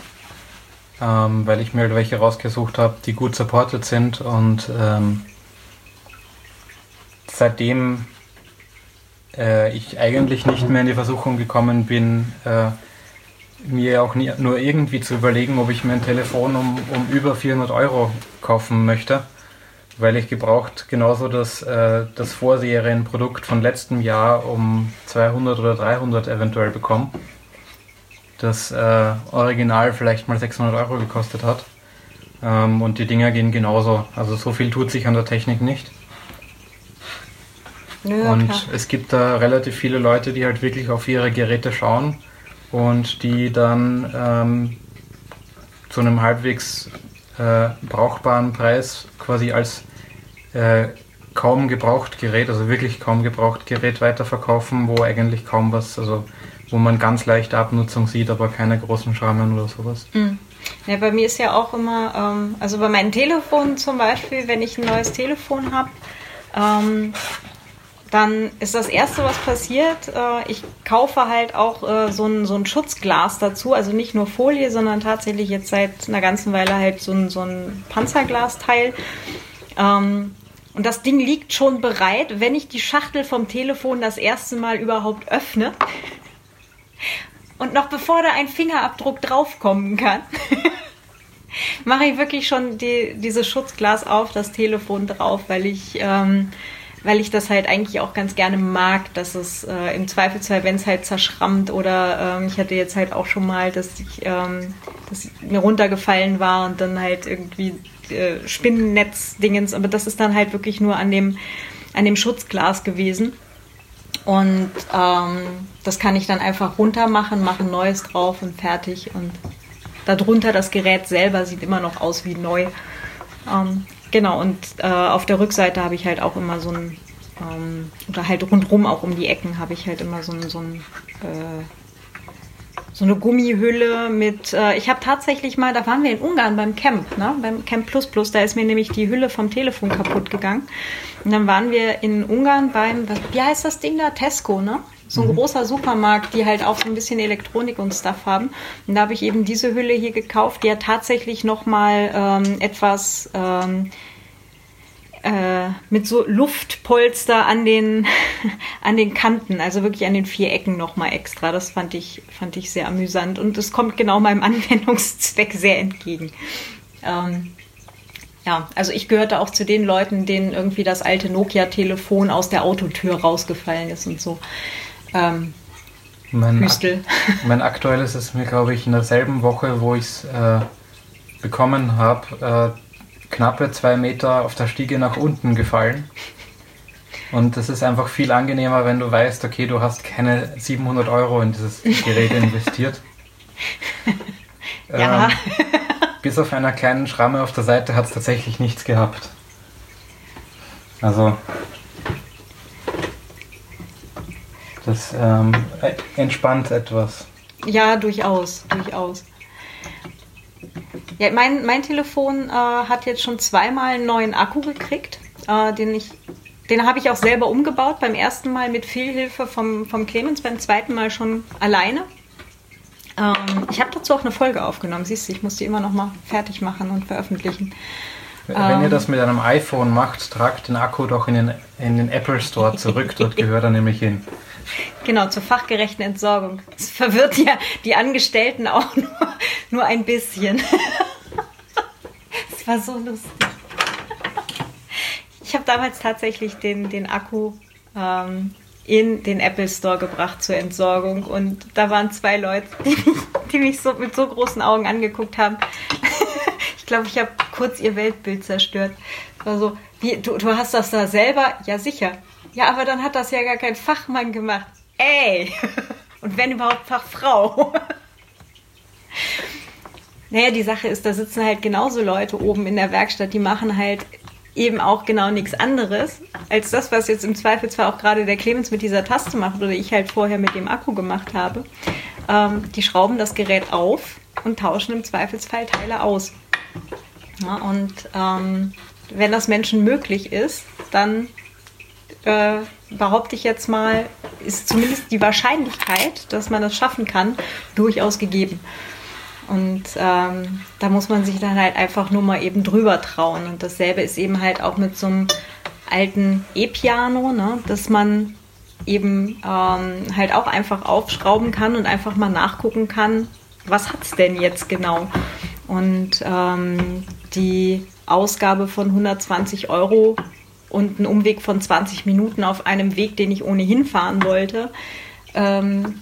ähm, weil ich mir halt welche rausgesucht habe, die gut supported sind und ähm, seitdem äh, ich eigentlich nicht mehr in die Versuchung gekommen bin, äh, mir auch nie, nur irgendwie zu überlegen, ob ich mein Telefon um, um über 400 Euro kaufen möchte, weil ich gebraucht genauso das, äh, das Vorserienprodukt von letztem Jahr um 200 oder 300 eventuell bekomme. Das äh, Original vielleicht mal 600 Euro gekostet hat. Ähm, und die Dinger gehen genauso. Also so viel tut sich an der Technik nicht. Ja, und klar. es gibt da relativ viele Leute, die halt wirklich auf ihre Geräte schauen und die dann ähm, zu einem halbwegs äh, brauchbaren Preis quasi als äh, kaum gebraucht Gerät, also wirklich kaum gebraucht Gerät weiterverkaufen, wo eigentlich kaum was, also wo man ganz leichte Abnutzung sieht, aber keine großen Schrammen oder sowas. Mhm. Ja, bei mir ist ja auch immer, ähm, also bei meinen Telefonen zum Beispiel, wenn ich ein neues Telefon habe, ähm, dann ist das Erste, was passiert, äh, ich kaufe halt auch äh, so, ein, so ein Schutzglas dazu, also nicht nur Folie, sondern tatsächlich jetzt seit einer ganzen Weile halt so ein, so ein Panzerglasteil. Ähm, und das Ding liegt schon bereit, wenn ich die Schachtel vom Telefon das erste Mal überhaupt öffne. Und noch bevor da ein Fingerabdruck draufkommen kann, mache ich wirklich schon die, dieses Schutzglas auf das Telefon drauf, weil ich ähm, weil ich das halt eigentlich auch ganz gerne mag, dass es äh, im Zweifelsfall, wenn es halt zerschrammt oder ähm, ich hatte jetzt halt auch schon mal, dass ich ähm, dass mir runtergefallen war und dann halt irgendwie äh, Spinnennetz-Dingens, aber das ist dann halt wirklich nur an dem an dem Schutzglas gewesen. Und ähm, das kann ich dann einfach runter machen, mache neues drauf und fertig. Und darunter das Gerät selber sieht immer noch aus wie neu. Ähm, genau, und äh, auf der Rückseite habe ich halt auch immer so ein, ähm, oder halt rundrum auch um die Ecken habe ich halt immer so ein, so ein äh, so eine Gummihülle mit. Äh, ich habe tatsächlich mal, da waren wir in Ungarn beim Camp, ne? beim Camp Plus Plus, da ist mir nämlich die Hülle vom Telefon kaputt gegangen. Und dann waren wir in Ungarn beim, was, wie heißt das Ding da? Tesco, ne? So ein mhm. großer Supermarkt, die halt auch so ein bisschen Elektronik und Stuff haben. Und da habe ich eben diese Hülle hier gekauft, die hat tatsächlich nochmal ähm, etwas. Ähm, äh, mit so Luftpolster an den, an den Kanten, also wirklich an den vier Ecken nochmal extra. Das fand ich, fand ich sehr amüsant und es kommt genau meinem Anwendungszweck sehr entgegen. Ähm, ja, also ich gehörte auch zu den Leuten, denen irgendwie das alte Nokia-Telefon aus der Autotür rausgefallen ist und so. Ähm, mein, ak mein aktuelles ist mir, glaube ich, in derselben Woche, wo ich es äh, bekommen habe, äh, knappe zwei Meter auf der Stiege nach unten gefallen. Und das ist einfach viel angenehmer, wenn du weißt, okay, du hast keine 700 Euro in dieses Gerät investiert. ja. Ähm, bis auf einer kleinen Schramme auf der Seite hat es tatsächlich nichts gehabt. Also das ähm, entspannt etwas. Ja, durchaus, durchaus. Ja, mein, mein Telefon äh, hat jetzt schon zweimal einen neuen Akku gekriegt, äh, den ich den habe ich auch selber umgebaut. Beim ersten Mal mit viel Hilfe vom, vom Clemens, beim zweiten Mal schon alleine. Ähm, ich habe dazu auch eine Folge aufgenommen. Siehst du, ich muss die immer noch mal fertig machen und veröffentlichen. Wenn ähm, ihr das mit einem iPhone macht, tragt den Akku doch in den, in den Apple Store zurück. Dort gehört er nämlich hin. Genau, zur fachgerechten Entsorgung. Das verwirrt ja die Angestellten auch nur, nur ein bisschen. Das war so lustig. Ich habe damals tatsächlich den, den Akku ähm, in den Apple Store gebracht zur Entsorgung und da waren zwei Leute, die mich, die mich so mit so großen Augen angeguckt haben. Ich glaube, ich habe kurz ihr Weltbild zerstört. war so, wie, du, du hast das da selber? Ja, sicher. Ja, aber dann hat das ja gar kein Fachmann gemacht. Ey! Und wenn überhaupt Fachfrau. Naja, die Sache ist, da sitzen halt genauso Leute oben in der Werkstatt, die machen halt eben auch genau nichts anderes als das, was jetzt im Zweifelsfall auch gerade der Clemens mit dieser Taste macht oder ich halt vorher mit dem Akku gemacht habe. Ähm, die schrauben das Gerät auf und tauschen im Zweifelsfall Teile aus. Ja, und ähm, wenn das Menschen möglich ist, dann äh, behaupte ich jetzt mal, ist zumindest die Wahrscheinlichkeit, dass man das schaffen kann, durchaus gegeben. Und ähm, da muss man sich dann halt einfach nur mal eben drüber trauen. Und dasselbe ist eben halt auch mit so einem alten E-Piano, ne? dass man eben ähm, halt auch einfach aufschrauben kann und einfach mal nachgucken kann, was hat es denn jetzt genau. Und ähm, die Ausgabe von 120 Euro und ein Umweg von 20 Minuten auf einem Weg, den ich ohnehin fahren wollte, ähm,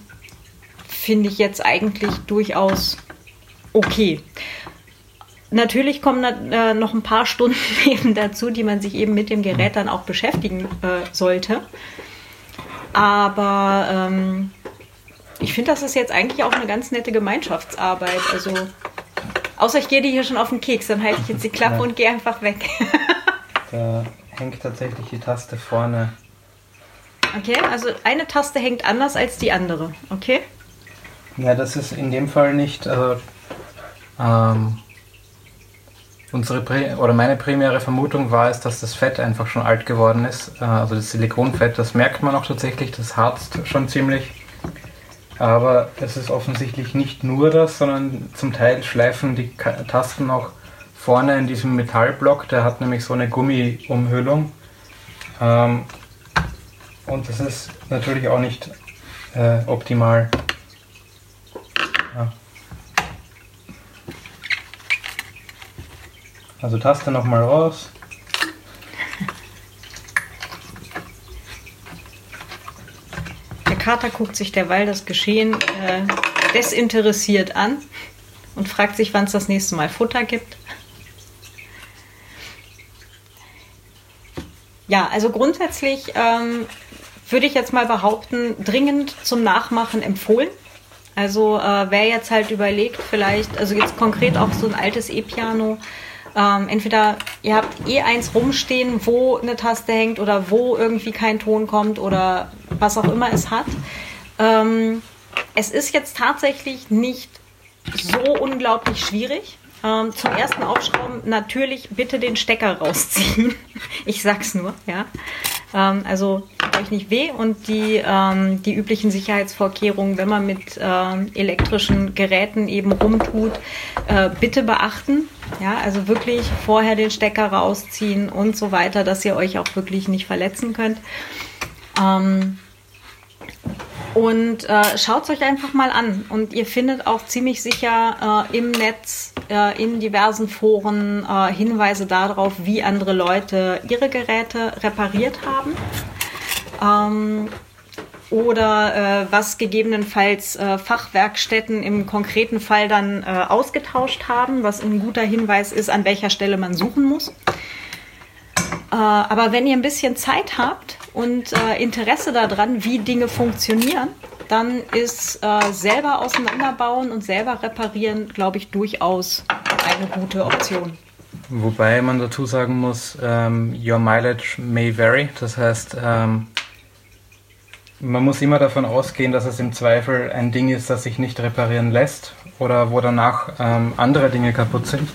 finde ich jetzt eigentlich durchaus okay. Natürlich kommen äh, noch ein paar Stunden eben dazu, die man sich eben mit dem Gerät dann auch beschäftigen äh, sollte. Aber ähm, ich finde, das ist jetzt eigentlich auch eine ganz nette Gemeinschaftsarbeit. Also, außer ich gehe dir hier schon auf den Keks, dann halte ich jetzt die Klappe ja. und gehe einfach weg. da hängt tatsächlich die Taste vorne. Okay, also eine Taste hängt anders als die andere, okay? Ja, das ist in dem Fall nicht. Also ähm, unsere oder meine primäre Vermutung war es, dass das Fett einfach schon alt geworden ist. Äh, also das Silikonfett, das merkt man auch tatsächlich, das harzt schon ziemlich. Aber es ist offensichtlich nicht nur das, sondern zum Teil schleifen die Tasten auch vorne in diesem Metallblock, der hat nämlich so eine Gummiumhüllung. Ähm, und das ist natürlich auch nicht äh, optimal. Ja. Also Taste nochmal raus. Der Kater guckt sich derweil das Geschehen äh, desinteressiert an und fragt sich, wann es das nächste Mal Futter gibt. Ja, also grundsätzlich ähm, würde ich jetzt mal behaupten, dringend zum Nachmachen empfohlen. Also äh, wer jetzt halt überlegt, vielleicht, also jetzt konkret auch so ein altes E-Piano, ähm, entweder ihr habt eh eins rumstehen, wo eine Taste hängt oder wo irgendwie kein Ton kommt oder was auch immer es hat. Ähm, es ist jetzt tatsächlich nicht so unglaublich schwierig. Ähm, zum ersten Aufschrauben natürlich bitte den Stecker rausziehen. ich sag's nur, ja. Ähm, also euch nicht weh und die, ähm, die üblichen Sicherheitsvorkehrungen, wenn man mit äh, elektrischen Geräten eben rumtut, äh, bitte beachten. Ja, also wirklich vorher den Stecker rausziehen und so weiter, dass ihr euch auch wirklich nicht verletzen könnt. Und äh, schaut es euch einfach mal an. Und ihr findet auch ziemlich sicher äh, im Netz, äh, in diversen Foren äh, Hinweise darauf, wie andere Leute ihre Geräte repariert haben. Ähm, oder äh, was gegebenenfalls äh, Fachwerkstätten im konkreten Fall dann ausgetauscht haben, was ein guter Hinweis ist, an welcher Stelle man suchen muss. Aber wenn ihr ein bisschen Zeit habt, und äh, Interesse daran, wie Dinge funktionieren, dann ist äh, selber auseinanderbauen und selber reparieren, glaube ich, durchaus eine gute Option. Wobei man dazu sagen muss, ähm, your mileage may vary. Das heißt, ähm, man muss immer davon ausgehen, dass es im Zweifel ein Ding ist, das sich nicht reparieren lässt oder wo danach ähm, andere Dinge kaputt sind.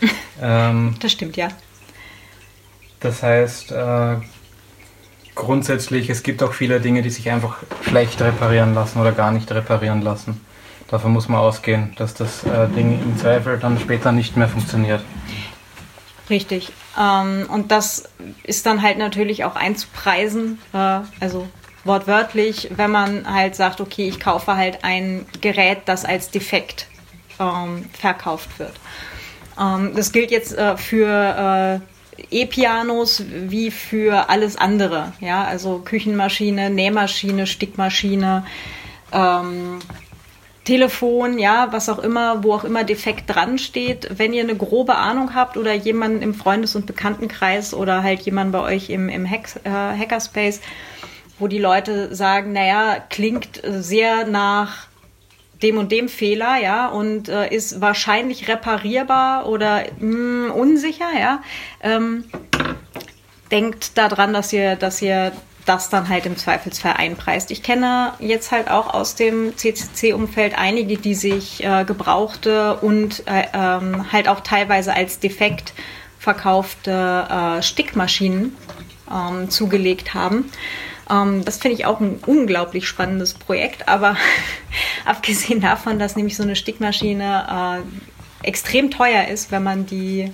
Ähm, das stimmt, ja. Das heißt, äh, grundsätzlich, es gibt auch viele Dinge, die sich einfach schlecht reparieren lassen oder gar nicht reparieren lassen. Davon muss man ausgehen, dass das äh, Ding im Zweifel dann später nicht mehr funktioniert. Richtig. Ähm, und das ist dann halt natürlich auch einzupreisen, äh, also wortwörtlich, wenn man halt sagt, okay, ich kaufe halt ein Gerät, das als defekt ähm, verkauft wird. Ähm, das gilt jetzt äh, für äh, E-Pianos wie für alles andere. Ja, also Küchenmaschine, Nähmaschine, Stickmaschine, ähm, Telefon, ja, was auch immer, wo auch immer defekt dran steht. Wenn ihr eine grobe Ahnung habt oder jemanden im Freundes- und Bekanntenkreis oder halt jemand bei euch im, im Hack, äh, Hackerspace, wo die Leute sagen, naja, klingt sehr nach dem und dem Fehler, ja, und äh, ist wahrscheinlich reparierbar oder mh, hm, unsicher, ja. Ähm, denkt daran, dass ihr, dass ihr das dann halt im Zweifelsfall einpreist. Ich kenne jetzt halt auch aus dem CCC-Umfeld einige, die sich äh, gebrauchte und äh, ähm, halt auch teilweise als defekt verkaufte äh, Stickmaschinen ähm, zugelegt haben. Ähm, das finde ich auch ein unglaublich spannendes Projekt, aber abgesehen davon, dass nämlich so eine Stickmaschine äh, extrem teuer ist, wenn man die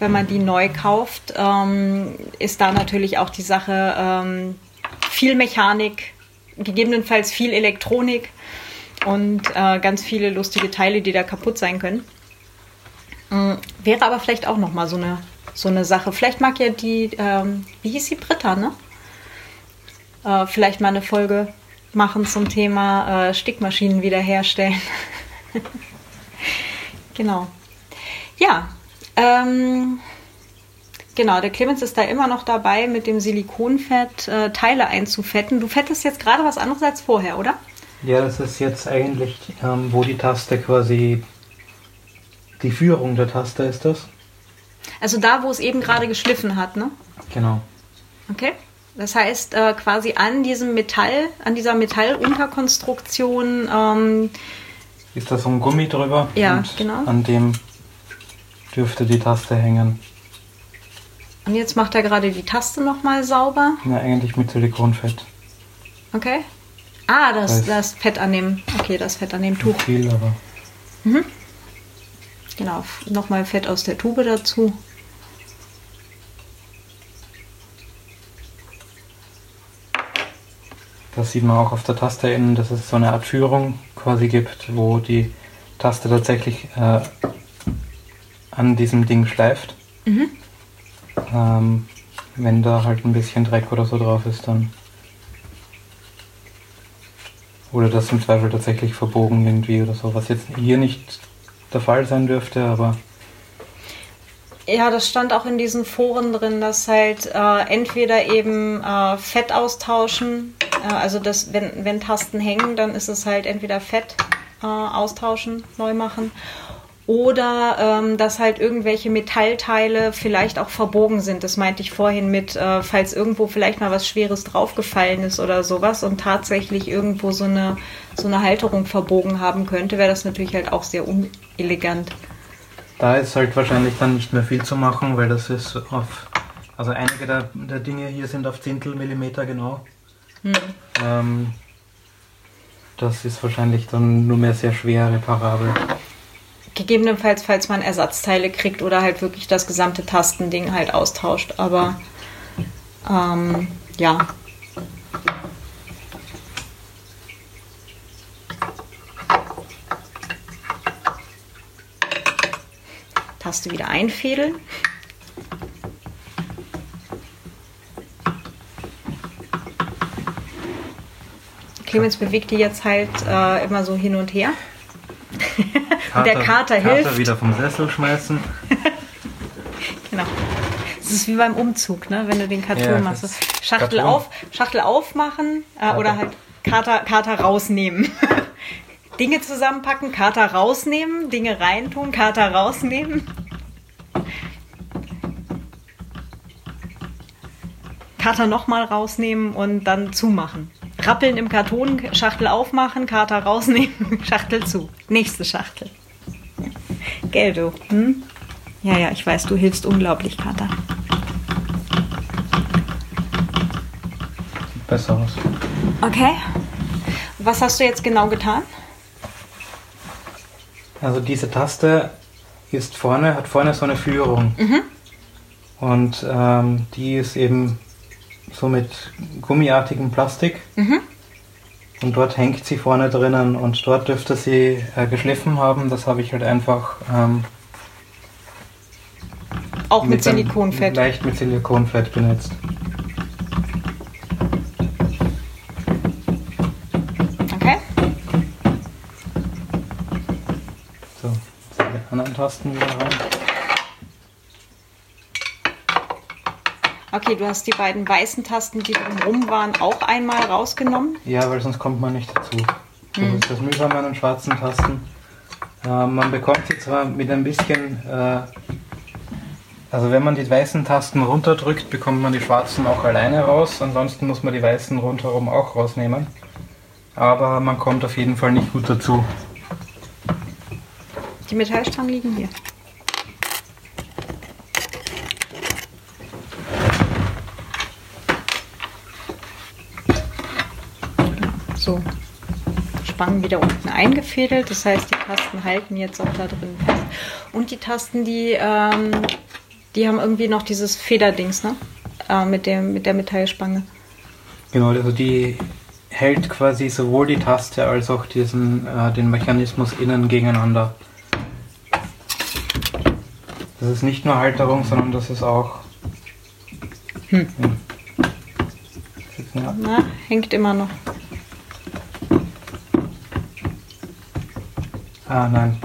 wenn man die neu kauft, ähm, ist da natürlich auch die Sache ähm, viel Mechanik, gegebenenfalls viel Elektronik und äh, ganz viele lustige Teile, die da kaputt sein können. Ähm, wäre aber vielleicht auch noch mal so eine so eine Sache. Vielleicht mag ja die, ähm, wie hieß sie, Britta, ne? Äh, vielleicht mal eine Folge machen zum Thema äh, Stickmaschinen wiederherstellen. genau. Ja, ähm, genau, der Clemens ist da immer noch dabei, mit dem Silikonfett äh, Teile einzufetten. Du fettest jetzt gerade was anderes als vorher, oder? Ja, das ist jetzt eigentlich, ähm, wo die Taste quasi, die Führung der Taste ist das. Also da, wo es eben gerade geschliffen hat, ne? Genau. Okay. Das heißt, äh, quasi an diesem Metall, an dieser Metallunterkonstruktion ähm, ist da so ein Gummi drüber. Ja, genau. An dem dürfte die Taste hängen. Und jetzt macht er gerade die Taste nochmal sauber. Ja, eigentlich mit Silikonfett. Okay. Ah, das, das, Fett an dem, okay, das Fett an dem Tuch. Viel, aber. Mhm. Genau, nochmal Fett aus der Tube dazu. Das sieht man auch auf der Taste innen, dass es so eine Art Führung quasi gibt, wo die Taste tatsächlich äh, an diesem Ding schleift. Mhm. Ähm, wenn da halt ein bisschen Dreck oder so drauf ist, dann oder das im Zweifel tatsächlich verbogen irgendwie oder so, was jetzt hier nicht der Fall sein dürfte, aber Ja, das stand auch in diesen Foren drin, dass halt äh, entweder eben äh, Fett austauschen, also das, wenn, wenn Tasten hängen, dann ist es halt entweder Fett äh, austauschen, neu machen, oder ähm, dass halt irgendwelche Metallteile vielleicht auch verbogen sind. Das meinte ich vorhin mit, äh, falls irgendwo vielleicht mal was Schweres draufgefallen ist oder sowas und tatsächlich irgendwo so eine, so eine Halterung verbogen haben könnte, wäre das natürlich halt auch sehr unelegant. Da ist halt wahrscheinlich dann nicht mehr viel zu machen, weil das ist auf, also einige der, der Dinge hier sind auf Zehntel Millimeter genau. Hm. Ähm, das ist wahrscheinlich dann nur mehr sehr schwer reparabel. Gegebenenfalls, falls man Ersatzteile kriegt oder halt wirklich das gesamte Tastending halt austauscht. Aber ähm, ja. Taste wieder einfädeln. Clemens bewegt die jetzt halt äh, immer so hin und her. Kater, der Kater hilft. Kater wieder vom Sessel schmeißen. genau. Das ist wie beim Umzug, ne? wenn du den Karton ja, machst. Schachtel, auf, Schachtel aufmachen äh, oder halt Kater, Kater rausnehmen. Dinge zusammenpacken, Kater rausnehmen, Dinge reintun, Kater rausnehmen. Kater nochmal rausnehmen und dann zumachen. Rappeln im Karton, Schachtel aufmachen, Kater rausnehmen, Schachtel zu. Nächste Schachtel. Gell, du? Hm? Ja, ja, ich weiß, du hilfst unglaublich, Kater. Besser aus. Okay. Was hast du jetzt genau getan? Also diese Taste ist vorne, hat vorne so eine Führung. Mhm. Und ähm, die ist eben so mit gummiartigem Plastik. Mhm. Und dort hängt sie vorne drinnen und dort dürfte sie äh, geschliffen haben. Das habe ich halt einfach. Ähm, Auch mit, mit Silikonfett? Leicht mit Silikonfett benutzt. Okay. So, jetzt die anderen Tasten wieder rein. Okay, du hast die beiden weißen Tasten, die drumherum waren, auch einmal rausgenommen? Ja, weil sonst kommt man nicht dazu. Das hm. ist das Mühsame an den schwarzen Tasten. Äh, man bekommt sie zwar mit ein bisschen, äh, also wenn man die weißen Tasten runterdrückt, bekommt man die schwarzen auch alleine raus. Ansonsten muss man die weißen rundherum auch rausnehmen. Aber man kommt auf jeden Fall nicht gut dazu. Die Metallstangen liegen hier. So Spangen wieder unten eingefädelt. Das heißt, die Tasten halten jetzt auch da drin fest. Und die Tasten, die, ähm, die haben irgendwie noch dieses Federdings, ne? Äh, mit, dem, mit der Metallspange. Genau, also die hält quasi sowohl die Taste als auch diesen, äh, den Mechanismus innen gegeneinander. Das ist nicht nur Halterung, sondern das ist auch. Hm. Ja. Na, hängt immer noch. Ah, nein.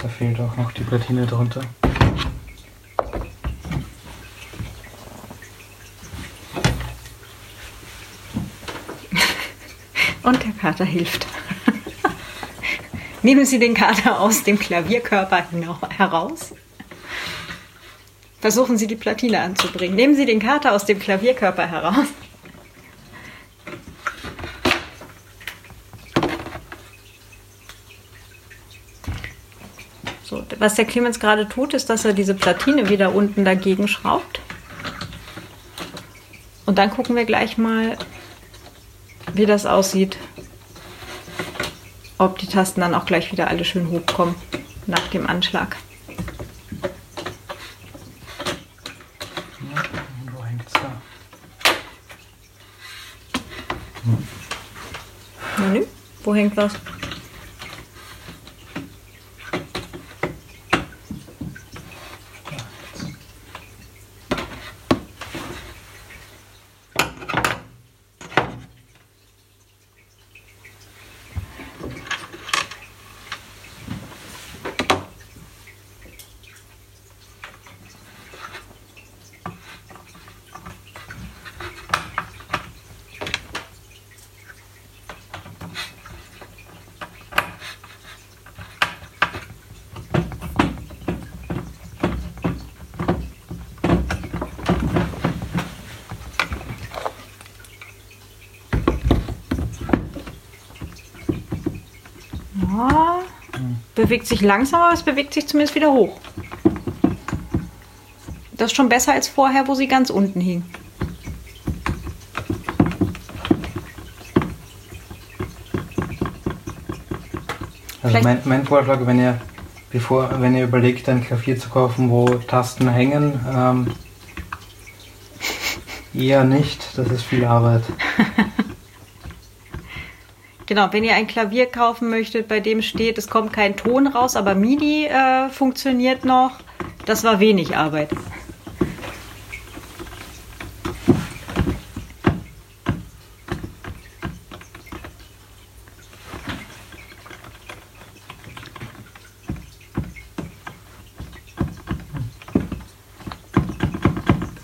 Da fehlt auch noch die Platine drunter. Und der Kater hilft. Nehmen Sie den Kater aus dem Klavierkörper heraus. Versuchen Sie die Platine anzubringen. Nehmen Sie den Kater aus dem Klavierkörper heraus. Was der Clemens gerade tut, ist, dass er diese Platine wieder unten dagegen schraubt. Und dann gucken wir gleich mal, wie das aussieht. Ob die Tasten dann auch gleich wieder alle schön hochkommen nach dem Anschlag. wo hängt's da? Wo hängt was? Bewegt sich langsam, aber es bewegt sich zumindest wieder hoch. Das ist schon besser als vorher, wo sie ganz unten hing. Also mein, mein Vorschlag, wenn ihr bevor, wenn ihr überlegt, ein Klavier zu kaufen, wo Tasten hängen, ähm, eher nicht. Das ist viel Arbeit. Genau, wenn ihr ein Klavier kaufen möchtet, bei dem steht, es kommt kein Ton raus, aber MIDI äh, funktioniert noch, das war wenig Arbeit.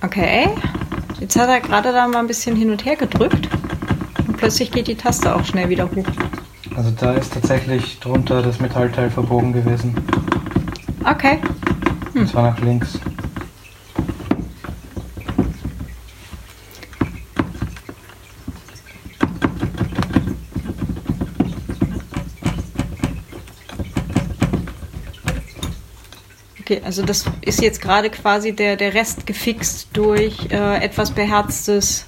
Okay, jetzt hat er gerade da mal ein bisschen hin und her gedrückt plötzlich geht die Taste auch schnell wieder hoch. Also da ist tatsächlich drunter das Metallteil verbogen gewesen. Okay. Hm. Das war nach links. Okay, also das ist jetzt gerade quasi der, der Rest gefixt durch äh, etwas beherztes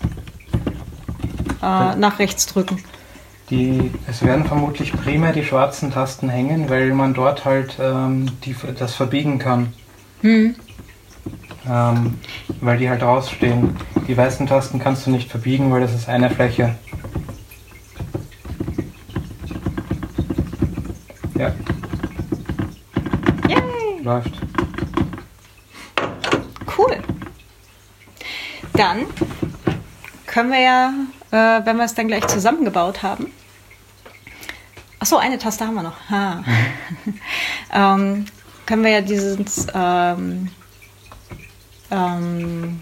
äh, nach rechts drücken. Die, es werden vermutlich primär die schwarzen Tasten hängen, weil man dort halt ähm, die, das verbiegen kann. Hm. Ähm, weil die halt rausstehen. Die weißen Tasten kannst du nicht verbiegen, weil das ist eine Fläche. Ja. Yay. Läuft. Cool. Dann können wir ja äh, wenn wir es dann gleich zusammengebaut haben. Achso, eine Taste haben wir noch. Mhm. ähm, können wir ja dieses ähm, ähm,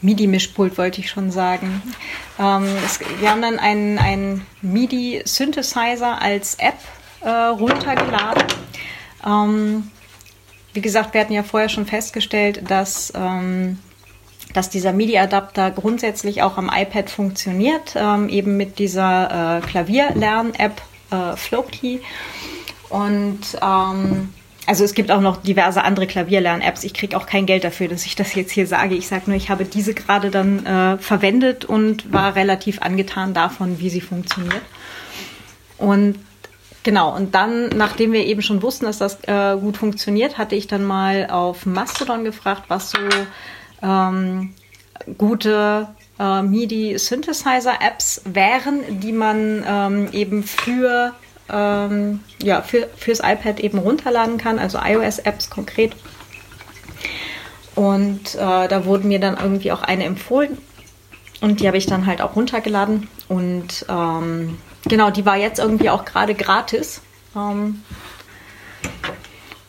MIDI-Mischpult, wollte ich schon sagen. Ähm, es, wir haben dann einen, einen MIDI-Synthesizer als App äh, runtergeladen. Ähm, wie gesagt, wir hatten ja vorher schon festgestellt, dass ähm, dass dieser MIDI-Adapter grundsätzlich auch am iPad funktioniert, ähm, eben mit dieser äh, Klavierlern-App äh, Flowkey. Und ähm, also es gibt auch noch diverse andere Klavierlern-Apps. Ich kriege auch kein Geld dafür, dass ich das jetzt hier sage. Ich sage nur, ich habe diese gerade dann äh, verwendet und war relativ angetan davon, wie sie funktioniert. Und Genau, und dann, nachdem wir eben schon wussten, dass das äh, gut funktioniert, hatte ich dann mal auf Mastodon gefragt, was so ähm, gute äh, MIDI-Synthesizer-Apps wären, die man ähm, eben für, ähm, ja, für, fürs iPad eben runterladen kann, also iOS-Apps konkret. Und äh, da wurde mir dann irgendwie auch eine empfohlen und die habe ich dann halt auch runtergeladen. Und ähm, genau, die war jetzt irgendwie auch gerade gratis. Ähm,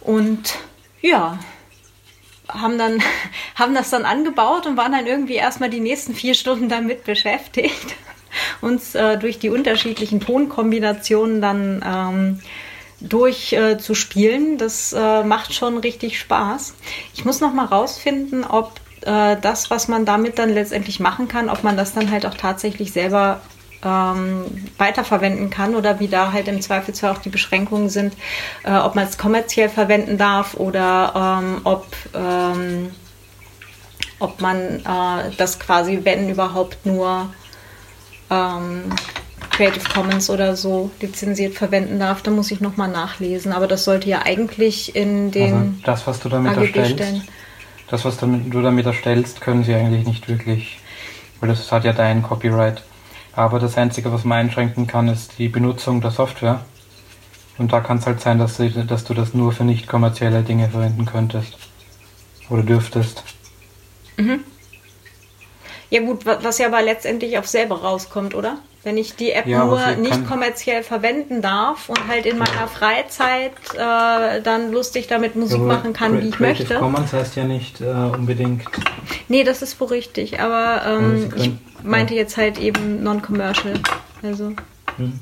und ja, haben dann haben das dann angebaut und waren dann irgendwie erstmal die nächsten vier Stunden damit beschäftigt, uns äh, durch die unterschiedlichen Tonkombinationen dann ähm, durchzuspielen. Äh, das äh, macht schon richtig Spaß. Ich muss noch mal rausfinden, ob äh, das, was man damit dann letztendlich machen kann, ob man das dann halt auch tatsächlich selber ähm, weiterverwenden kann oder wie da halt im Zweifelsfall auch die Beschränkungen sind, äh, ob man es kommerziell verwenden darf oder ähm, ob, ähm, ob man äh, das quasi, wenn überhaupt nur ähm, Creative Commons oder so lizenziert verwenden darf. Da muss ich nochmal nachlesen. Aber das sollte ja eigentlich in den also das, was du damit AGB erstellst, stellen. Das, was du damit erstellst, können sie eigentlich nicht wirklich, weil das hat ja dein Copyright. Aber das Einzige, was man einschränken kann, ist die Benutzung der Software. Und da kann es halt sein, dass du, dass du das nur für nicht kommerzielle Dinge verwenden könntest. Oder dürftest. Mhm. Ja gut, was ja aber letztendlich auf selber rauskommt, oder? Wenn ich die App ja, nur nicht kommerziell verwenden darf und halt in meiner Freizeit äh, dann lustig damit Musik ja, machen kann, wie ich Creative möchte. Commons heißt ja nicht äh, unbedingt. Nee, das ist wohl richtig, aber ähm, ja, ich meinte jetzt halt eben non-commercial. Also. Hm.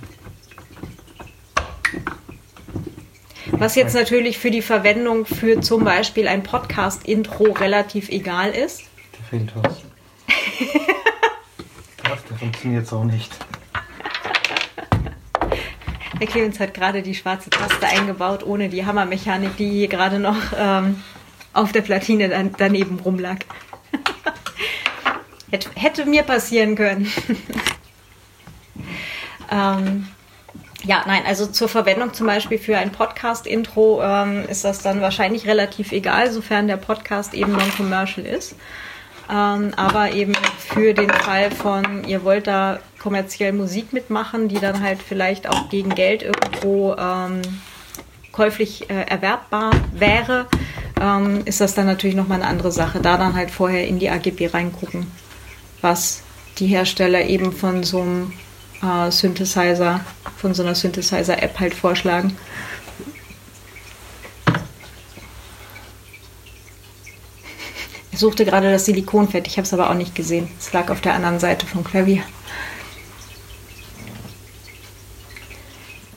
Was jetzt natürlich für die Verwendung für zum Beispiel ein Podcast-Intro relativ egal ist. Da fehlt was. Das funktioniert so nicht. Der Clemens hat gerade die schwarze Taste eingebaut, ohne die Hammermechanik, die gerade noch ähm, auf der Platine dann, daneben rumlag. hätte, hätte mir passieren können. ähm, ja, nein, also zur Verwendung zum Beispiel für ein Podcast-Intro ähm, ist das dann wahrscheinlich relativ egal, sofern der Podcast eben non-commercial ist. Ähm, aber eben für den Fall von, ihr wollt da kommerziell Musik mitmachen, die dann halt vielleicht auch gegen Geld irgendwo ähm, käuflich äh, erwerbbar wäre, ähm, ist das dann natürlich nochmal eine andere Sache. Da dann halt vorher in die AGB reingucken, was die Hersteller eben von so einem äh, Synthesizer, von so einer Synthesizer-App halt vorschlagen. Ich suchte gerade das Silikonfett, ich habe es aber auch nicht gesehen. Es lag auf der anderen Seite vom Klavier.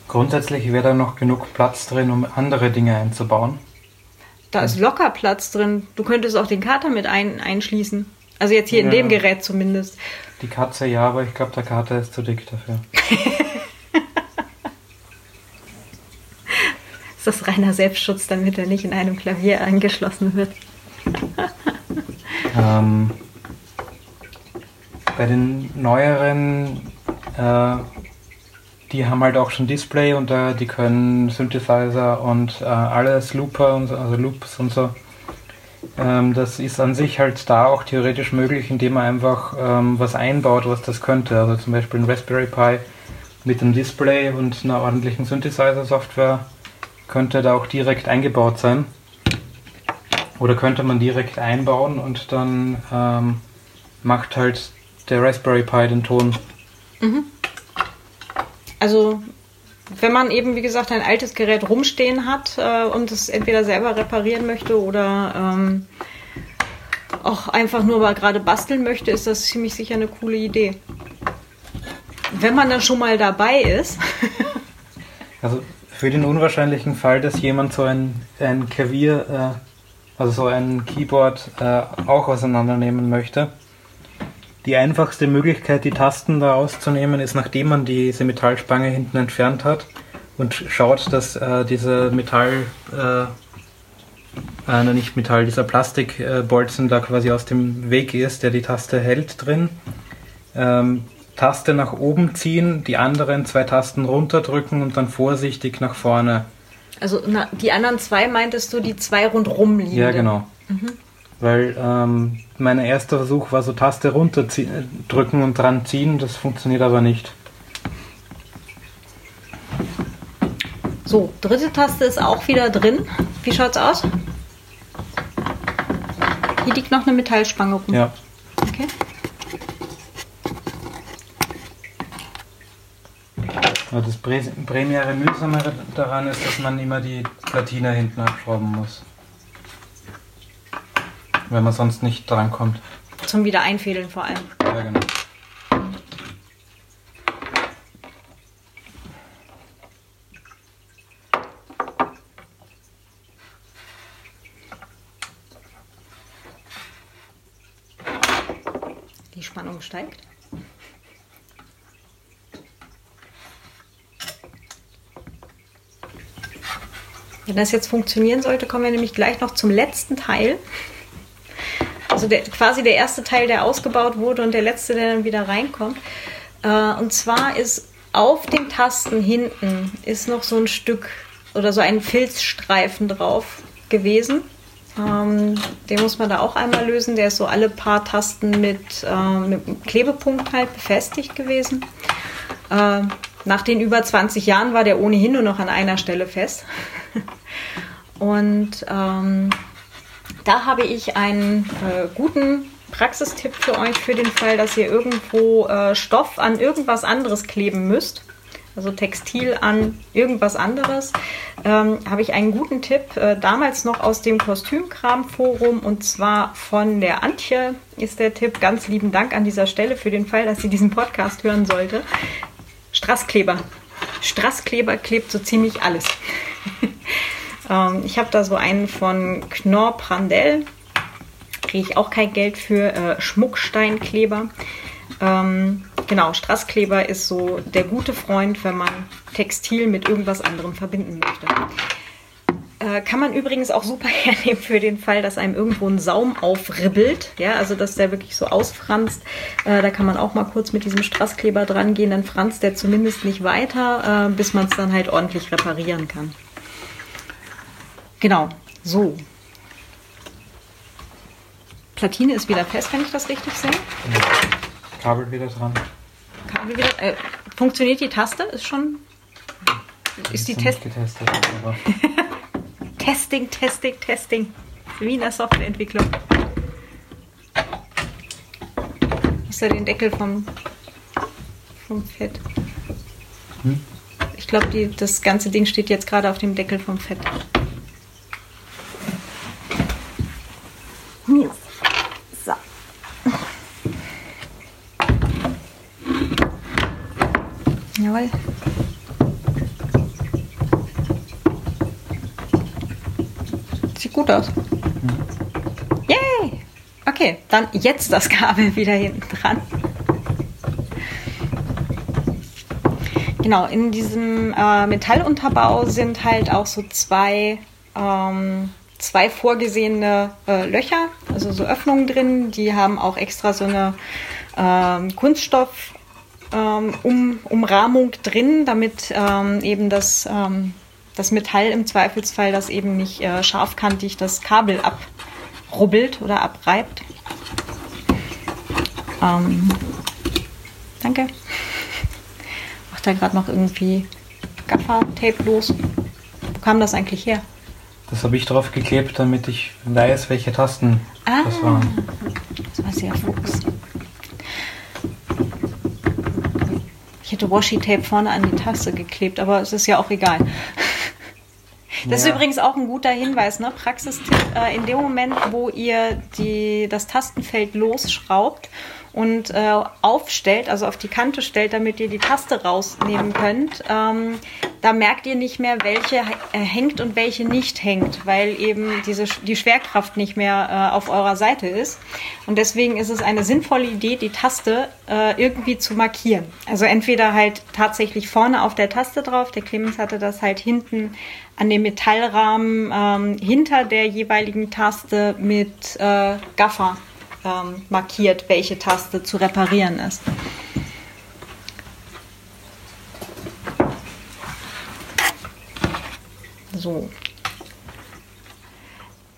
Grundsätzlich wäre da noch genug Platz drin, um andere Dinge einzubauen. Da ist locker Platz drin. Du könntest auch den Kater mit ein, einschließen. Also jetzt hier ja. in dem Gerät zumindest. Die Katze ja, aber ich glaube, der Kater ist zu dick dafür. ist das reiner Selbstschutz, damit er nicht in einem Klavier angeschlossen wird? ähm, bei den neueren, äh, die haben halt auch schon Display und äh, die können Synthesizer und äh, alles Looper und also Loops und so. Ähm, das ist an sich halt da auch theoretisch möglich, indem man einfach ähm, was einbaut, was das könnte. Also zum Beispiel ein Raspberry Pi mit einem Display und einer ordentlichen Synthesizer-Software könnte da auch direkt eingebaut sein. Oder könnte man direkt einbauen und dann ähm, macht halt der Raspberry Pi den Ton. Mhm. Also wenn man eben, wie gesagt, ein altes Gerät rumstehen hat äh, und es entweder selber reparieren möchte oder ähm, auch einfach nur mal gerade basteln möchte, ist das ziemlich sicher eine coole Idee. Wenn man dann schon mal dabei ist. also für den unwahrscheinlichen Fall, dass jemand so ein, ein Klavier äh, also so ein Keyboard äh, auch auseinandernehmen möchte. Die einfachste Möglichkeit, die Tasten da rauszunehmen, ist, nachdem man diese Metallspange hinten entfernt hat und schaut, dass äh, dieser Metall, äh, äh, nicht Metall, dieser Plastikbolzen da quasi aus dem Weg ist, der die Taste hält drin. Ähm, Taste nach oben ziehen, die anderen zwei Tasten runterdrücken und dann vorsichtig nach vorne also na, die anderen zwei meintest du, die zwei rundrum liegen? Ja, genau. Mhm. Weil ähm, mein erster Versuch war so Taste runter drücken und dran ziehen, das funktioniert aber nicht. So, dritte Taste ist auch wieder drin. Wie schaut's aus? Hier liegt noch eine Metallspange rum. Ja. Okay. Das primäre Mühsamere daran ist, dass man immer die Platine hinten abschrauben muss. Wenn man sonst nicht drankommt. Zum Wiedereinfädeln vor allem. Ja, genau. Die Spannung steigt. Wenn das jetzt funktionieren sollte, kommen wir nämlich gleich noch zum letzten Teil. Also der, quasi der erste Teil, der ausgebaut wurde und der letzte, der dann wieder reinkommt. Äh, und zwar ist auf den Tasten hinten ist noch so ein Stück oder so ein Filzstreifen drauf gewesen. Ähm, den muss man da auch einmal lösen. Der ist so alle paar Tasten mit, äh, mit Klebepunkt halt befestigt gewesen. Äh, nach den über 20 Jahren war der ohnehin nur noch an einer Stelle fest. Und ähm, da habe ich einen äh, guten Praxistipp für euch für den Fall, dass ihr irgendwo äh, Stoff an irgendwas anderes kleben müsst. Also Textil an irgendwas anderes, ähm, habe ich einen guten Tipp, äh, damals noch aus dem Kostümkram-Forum und zwar von der Antje ist der Tipp. Ganz lieben Dank an dieser Stelle für den Fall, dass sie diesen Podcast hören sollte. Strasskleber. Strasskleber klebt so ziemlich alles. ähm, ich habe da so einen von Knorr Prandell. Kriege ich auch kein Geld für. Äh, Schmucksteinkleber. Ähm, genau, Strasskleber ist so der gute Freund, wenn man Textil mit irgendwas anderem verbinden möchte. Äh, kann man übrigens auch super hernehmen für den Fall, dass einem irgendwo ein Saum aufribbelt, ja, also dass der wirklich so ausfranst. Äh, da kann man auch mal kurz mit diesem Strasskleber dran gehen, dann franzt der zumindest nicht weiter, äh, bis man es dann halt ordentlich reparieren kann. Genau, so. Platine ist wieder fest, wenn ich das richtig sehe. Kabel wieder dran. Kabel wieder. Äh, funktioniert die Taste? Ist schon. Ist die Test. getestet, Testing, Testing, Testing. Wie in der Softwareentwicklung. Hast du den Deckel vom, vom Fett? Hm? Ich glaube, das ganze Ding steht jetzt gerade auf dem Deckel vom Fett. So. Jawohl. Sieht gut aus. Yay! Okay, dann jetzt das Kabel wieder hinten dran. Genau, in diesem äh, Metallunterbau sind halt auch so zwei, ähm, zwei vorgesehene äh, Löcher, also so Öffnungen drin. Die haben auch extra so eine ähm, Kunststoff ähm, um, Umrahmung drin, damit ähm, eben das, ähm, das Metall im Zweifelsfall das eben nicht äh, scharfkantig das Kabel abrubbelt oder abreibt. Ähm, danke. Macht da gerade noch irgendwie Gaffer-Tape los. Wo kam das eigentlich her? Das habe ich drauf geklebt, damit ich weiß, welche Tasten Ah. das waren. Das war sehr Fuchs. Ich hätte Washi-Tape vorne an die Taste geklebt, aber es ist ja auch egal. Das ist Ja. übrigens auch ein guter Hinweis, ne? Praxistipp. Äh, in dem Moment, wo ihr die, das Tastenfeld losschraubt und äh, aufstellt, also auf die Kante stellt, damit ihr die Taste rausnehmen könnt, ähm, da merkt ihr nicht mehr, welche äh, hängt und welche nicht hängt, weil eben diese, die Schwerkraft nicht mehr äh, auf eurer Seite ist. Und deswegen ist es eine sinnvolle Idee, die Taste äh, irgendwie zu markieren. Also entweder halt tatsächlich vorne auf der Taste drauf, der Clemens hatte das halt hinten an dem Metallrahmen ähm, hinter der jeweiligen Taste mit äh, Gaffer ähm, markiert, welche Taste zu reparieren ist. So.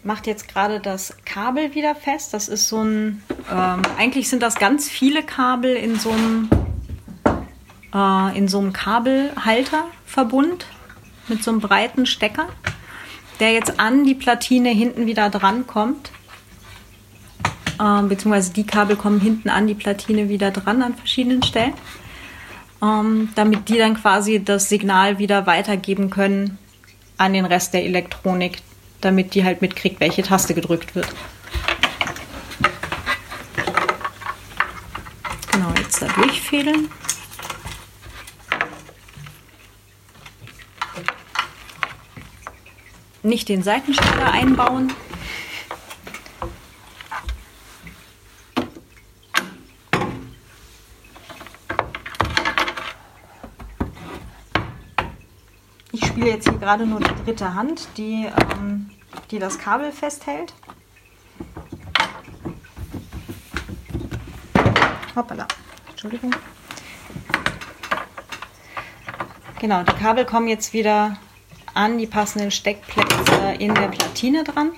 Macht jetzt gerade das Kabel wieder fest. Das ist so ein. Ähm, eigentlich sind das ganz viele Kabel in so einem, äh, in so einem Kabelhalterverbund mit so einem breiten Stecker, der jetzt an die Platine hinten wieder dran kommt. Ähm, beziehungsweise die Kabel kommen hinten an die Platine wieder dran an verschiedenen Stellen, ähm, damit die dann quasi das Signal wieder weitergeben können an den Rest der Elektronik, damit die halt mitkriegt, welche Taste gedrückt wird. Genau, jetzt da durchfädeln. Nicht den Seitenstecker einbauen. Ich spiele jetzt hier gerade nur die dritte Hand, die, ähm, die das Kabel festhält. Hoppala. Entschuldigung. Genau, die Kabel kommen jetzt wieder an die passenden Steckplätze in der Platine dran.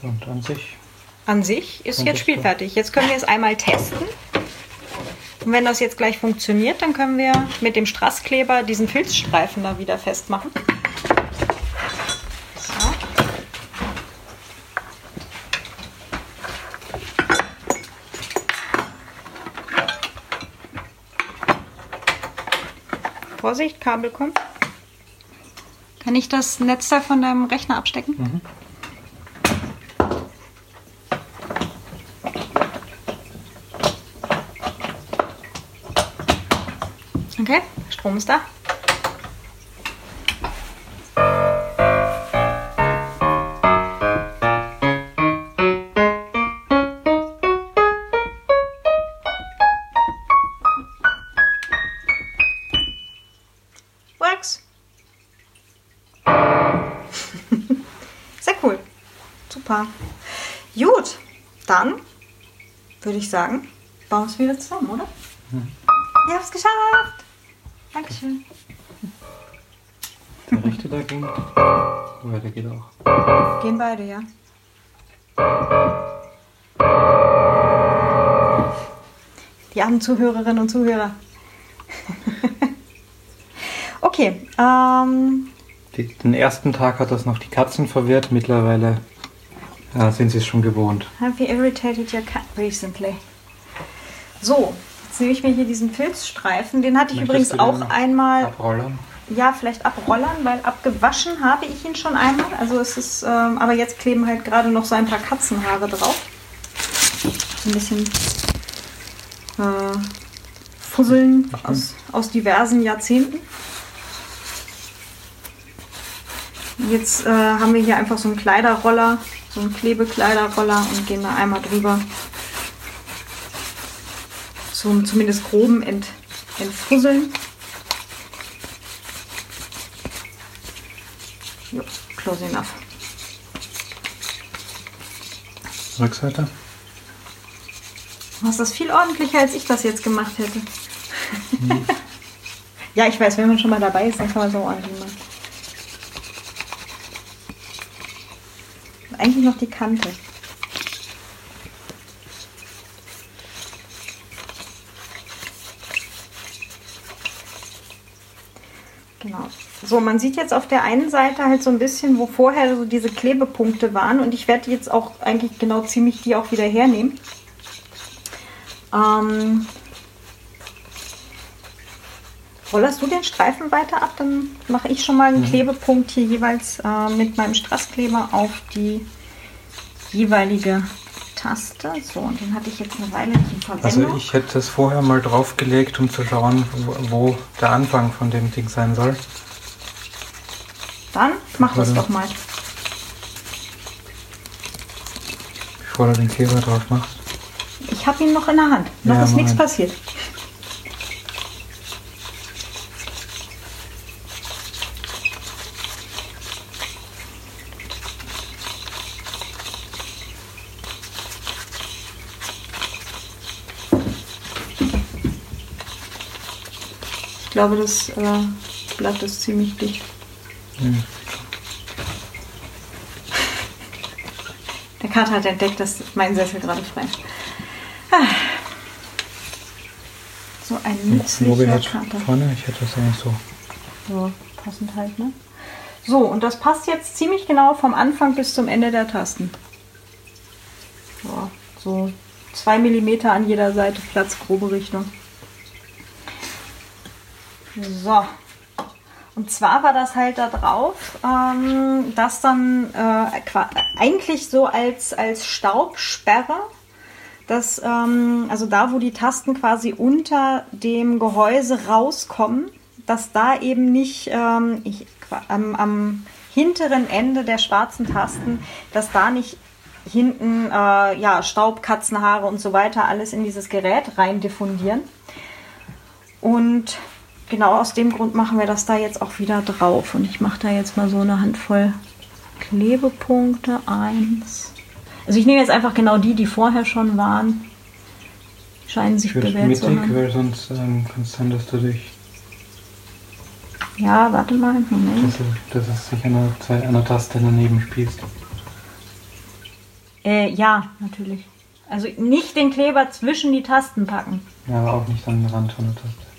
Und an sich. An sich ist jetzt spielfertig. Jetzt können wir es einmal testen. Und wenn das jetzt gleich funktioniert, dann können wir mit dem Strasskleber diesen Filzstreifen da wieder festmachen. Vorsicht, Kabel kommt. Kann ich das Netzteil von deinem Rechner abstecken? Okay, Strom ist da. Works. Sehr cool. Super. Gut, dann würde ich sagen, bauen wir es wieder zusammen, oder? Hm. Ich hab's geschafft! Dankeschön. Der rechte da ging. Ja, der geht auch. Gehen beide, ja. Die armen Zuhörerinnen und Zuhörer. okay, ähm, den ersten Tag hat das noch die Katzen verwirrt. Mittlerweile ja, sind sie es schon gewohnt. have you irritated your cat recently? So, nehme ich mir hier diesen Pilzstreifen. Den hatte ich Möchtest übrigens auch einmal, Abrollern. ja, vielleicht abrollern, weil abgewaschen habe ich ihn schon einmal. Also es ist, ähm, aber jetzt kleben halt gerade noch so ein paar Katzenhaare drauf. Ein bisschen äh, Fusseln aus, aus diversen Jahrzehnten. Jetzt äh, haben wir hier einfach so einen Kleiderroller, so einen Klebekleiderroller und gehen da einmal drüber. Zum zumindest groben Ent, Entfusseln. Jo, close enough. Rückseite. Du hast das viel ordentlicher, als ich das jetzt gemacht hätte. ja, ich weiß, wenn man schon mal dabei ist, dann kann man so ordentlich machen. Eigentlich noch die Kante. Genau. So, man sieht jetzt auf der einen Seite halt so ein bisschen, wo vorher so diese Klebepunkte waren. Und ich werde jetzt auch eigentlich genau ziemlich die auch wieder hernehmen. Ähm, rollerst du den Streifen weiter ab, dann mache ich schon mal einen Klebepunkt hier jeweils äh, mit meinem Strasskleber auf die jeweilige Taste. So, und den hatte ich jetzt eine Weile nicht in Verwendung. Also ich hätte es vorher mal draufgelegt, um zu schauen, wo der Anfang von dem Ding sein soll. Dann mach das doch mal. Bevor du den Kleber drauf machst. Ich habe ihn noch in der Hand. Noch Ja, ist nichts passiert. Ich glaube, das äh, Blatt ist ziemlich dicht. Der Kater hat entdeckt, dass mein Sessel gerade frei ist. Ah. So ein nützlicher hat Kater. vorne, ich hätte das eigentlich so. So, passend halt, ne? So, und das passt jetzt ziemlich genau vom Anfang bis zum Ende der Tasten. So, so zwei Millimeter an jeder Seite Platz, grobe Richtung. So. Und zwar war das halt da drauf, ähm, dass dann äh, eigentlich so als, als Staubsperre, dass, ähm, also da, wo die Tasten quasi unter dem Gehäuse rauskommen, dass da eben nicht ähm, ich, am, am hinteren Ende der schwarzen Tasten, dass da nicht hinten äh, ja, Staub, Katzenhaare und so weiter alles in dieses Gerät rein diffundieren. Und genau aus dem Grund machen wir das da jetzt auch wieder drauf. Und ich mache da jetzt mal so eine Handvoll Klebepunkte. Eins. Also ich nehme jetzt einfach genau die, die vorher schon waren. Scheinen sich bewährt zu haben. weil sonst ähm, kann es sein, dass du dich, Ja, warte mal. Moment. dass, du- dass es sich zwei- einer Taste daneben spießt. Äh, ja, natürlich. Also nicht den Kleber zwischen die Tasten packen. Ja, aber auch nicht an den Rand von der Taste.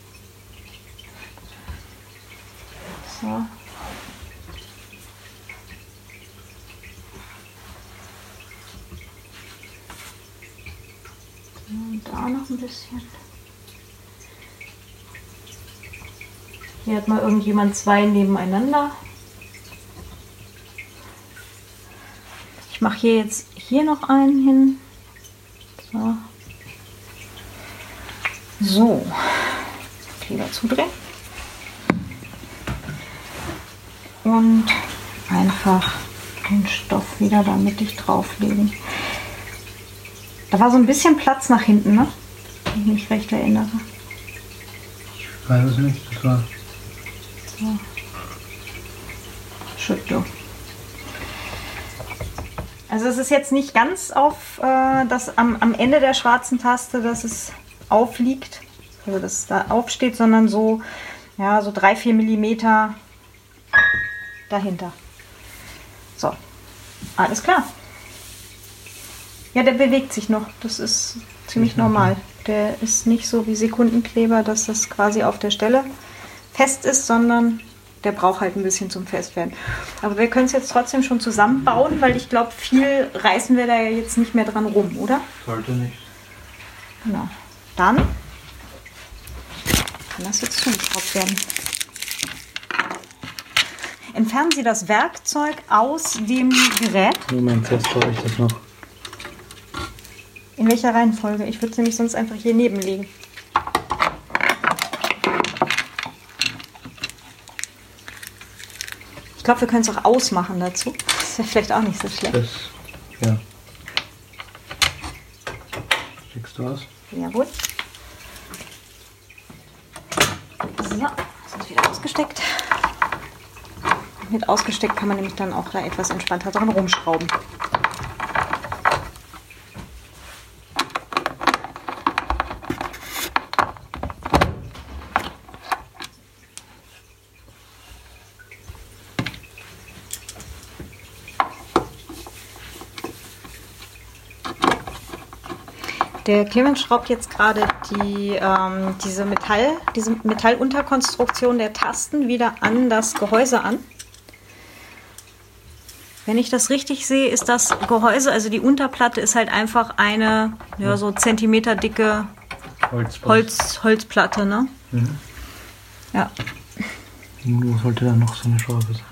So. Und da noch ein bisschen. Hier hat mal irgendjemand zwei nebeneinander. Ich mache hier jetzt hier noch einen hin. So. So. Kleber zudrehen. Und einfach den Stoff wieder da mittig drauflegen. Da war so ein bisschen Platz nach hinten, ne? Wenn ich mich recht erinnere. Ich weiß es nicht, das war. Schüttel. Also es ist jetzt nicht ganz auf äh, das am, am Ende der schwarzen Taste, dass es aufliegt, also dass es da aufsteht, sondern so, ja, so drei, vier Millimeter dahinter. So, alles klar. Ja, der bewegt sich noch. Das ist ziemlich normal. Der ist nicht so wie Sekundenkleber, dass das quasi auf der Stelle fest ist, sondern der braucht halt ein bisschen zum Festwerden. Aber wir können es jetzt trotzdem schon zusammenbauen, weil ich glaube, viel reißen wir da ja jetzt nicht mehr dran rum, oder? Sollte nicht. Genau. Dann kann das jetzt zugeschraubt werden. Entfernen Sie das Werkzeug aus dem Gerät. Moment, jetzt brauche ich das noch. In welcher Reihenfolge? Ich würde es nämlich sonst einfach hier nebenlegen. Ich glaube, wir können es auch ausmachen dazu. Das wäre vielleicht auch nicht so schlecht. Das, ja. Schickst du aus? Jawohl. So, das ist wieder ausgesteckt. Mit ausgesteckt kann man nämlich dann auch da etwas entspannter dran rumschrauben. Der Clemens schraubt jetzt gerade die, ähm, diese, Metall, diese Metallunterkonstruktion der Tasten wieder an das Gehäuse an. Wenn ich das richtig sehe, ist das Gehäuse, also die Unterplatte ist halt einfach eine ja, so Zentimeter dicke. Holz, Holzplatte, ne? Mhm. Ja. Wo sollte da noch so eine Schraube sein?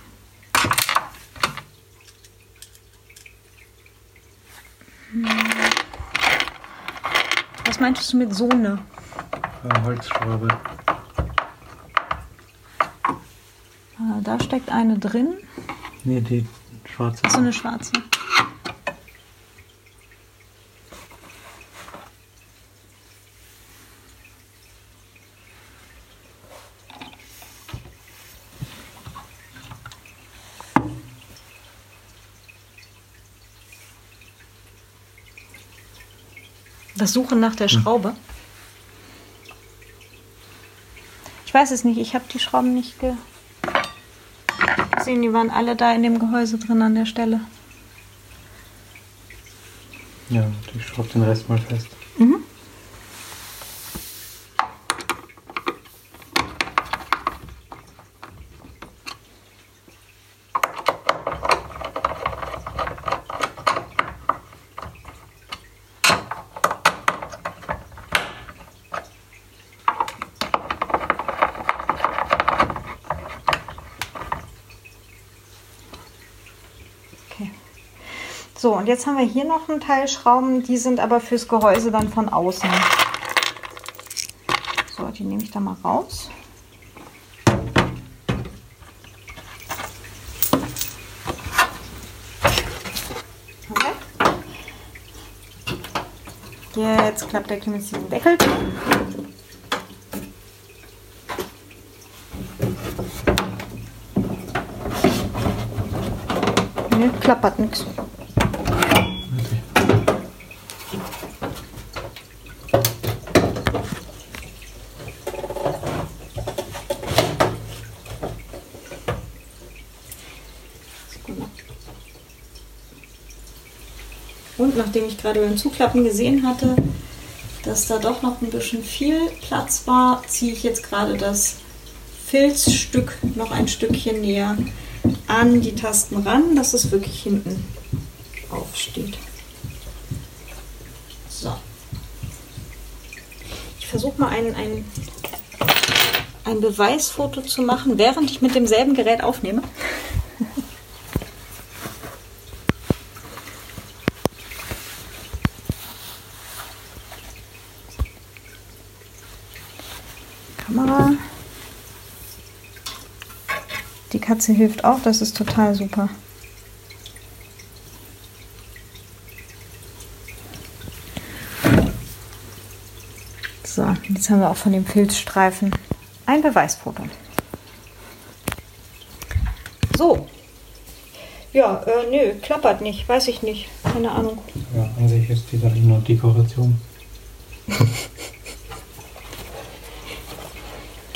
Was meintest du mit so eine? Äh, Holzschraube. Ah, Da steckt eine drin. Nee, die schwarze. So eine schwarze. Das Suchen nach der Schraube. Ich weiß es nicht, ich habe die Schrauben nicht ge gesehen. Die waren alle da in dem Gehäuse drin an der Stelle. Ja, ich schraube den Rest mal fest. Okay. So, und jetzt haben wir hier noch ein Teil Schrauben, die sind aber fürs Gehäuse dann von außen. So, die nehme ich da mal raus. Okay. Jetzt klappt der Clemens diesen Deckel. Ne, klappert nichts. Und nachdem ich gerade beim Zuklappen gesehen hatte, dass da doch noch ein bisschen viel Platz war, ziehe ich jetzt gerade das Filzstück noch ein Stückchen näher an die Tasten ran, dass es wirklich hinten aufsteht. So. Ich versuche mal ein, ein, ein Beweisfoto zu machen, während ich mit demselben Gerät aufnehme. Kamera. Die Katze hilft auch, das ist total super. So, jetzt haben wir auch von dem Filzstreifen ein Beweisfoto. So, ja, äh, nö, klappert nicht, weiß ich nicht. Keine Ahnung. Ja, an sich ist die Sache nur Dekoration.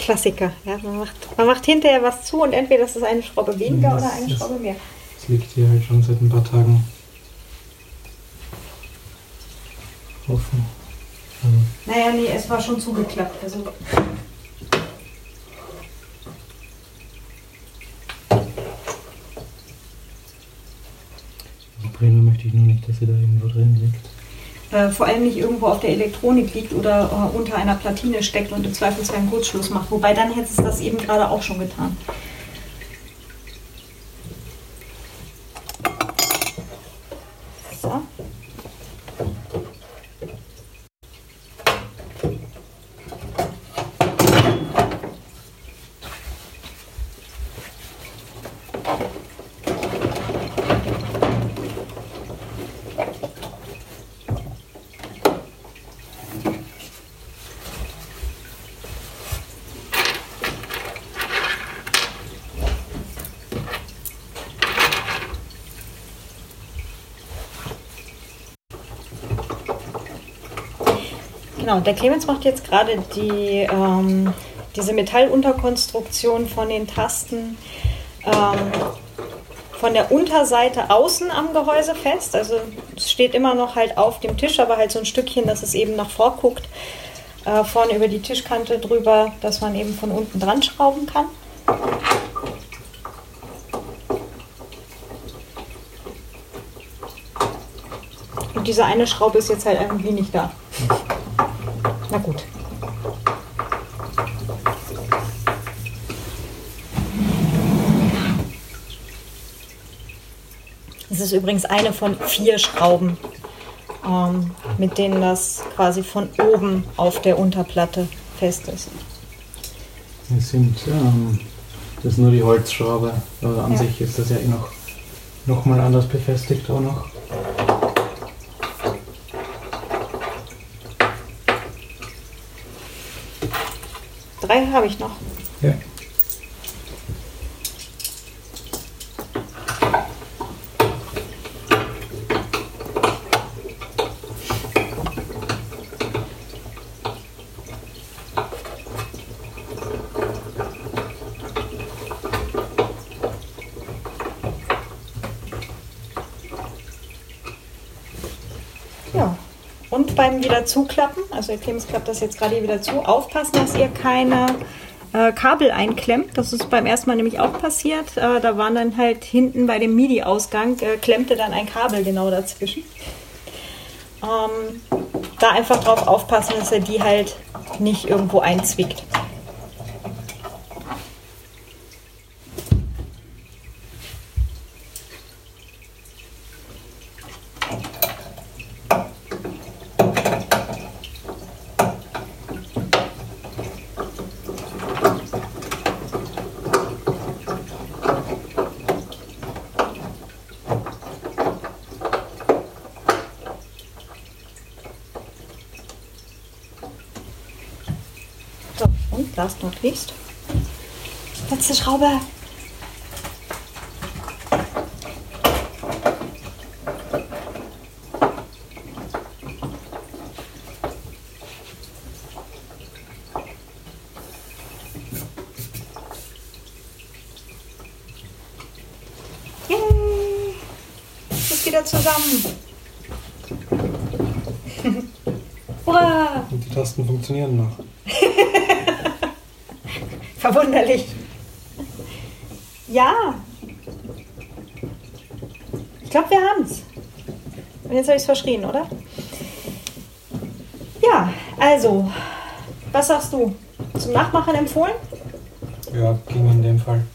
Klassiker. Ja, man, macht, man macht hinterher was zu und entweder ist es eine Schraube weniger Ja, oder das eine ist- Schraube mehr. Es liegt hier halt schon seit ein paar Tagen offen. Also, Naja, nee, es war schon zugeklappt. Also prima möchte ich nur nicht, dass sie da irgendwo drin. Äh, vor allem nicht irgendwo auf der Elektronik liegt oder äh, unter einer Platine steckt und im Zweifelsfall einen Kurzschluss macht. Wobei dann hätte es das eben gerade auch schon getan. Genau, der Clemens macht jetzt gerade die, ähm, diese Metallunterkonstruktion von den Tasten ähm, von der Unterseite außen am Gehäuse fest. Also es steht immer noch halt auf dem Tisch, aber halt so ein Stückchen, dass es eben nach vor guckt, äh, vorne über die Tischkante drüber, dass man eben von unten dran schrauben kann. Und diese eine Schraube ist jetzt halt irgendwie nicht da. Na gut. Es ist übrigens eine von vier Schrauben, ähm, mit denen das quasi von oben auf der Unterplatte fest ist. Es sind, ähm, das ist nur die Holzschraube, aber an Ja. sich ist das ja eh noch, noch mal anders befestigt auch noch. Drei habe ich noch. Ja. Ja. Und beim wieder zuklappen, also der Clemens klappt das jetzt gerade hier wieder zu, aufpassen, dass ihr keine äh, Kabel einklemmt. Das ist beim ersten Mal nämlich auch passiert. Äh, da waren dann halt hinten bei dem MIDI-Ausgang, äh, klemmte dann ein Kabel genau dazwischen. Ähm, da einfach drauf aufpassen, dass er die halt nicht irgendwo einzwickt. So, und last not least. Letzte Schraube. Yay! Ist wieder zusammen. Hurra! Und die Tasten funktionieren noch. Verwunderlich. Ja. Ich glaube, wir haben es. Und jetzt habe ich es verschrien, oder? Ja, also, was sagst du? Zum Nachmachen empfohlen? Ja, ging in dem Fall.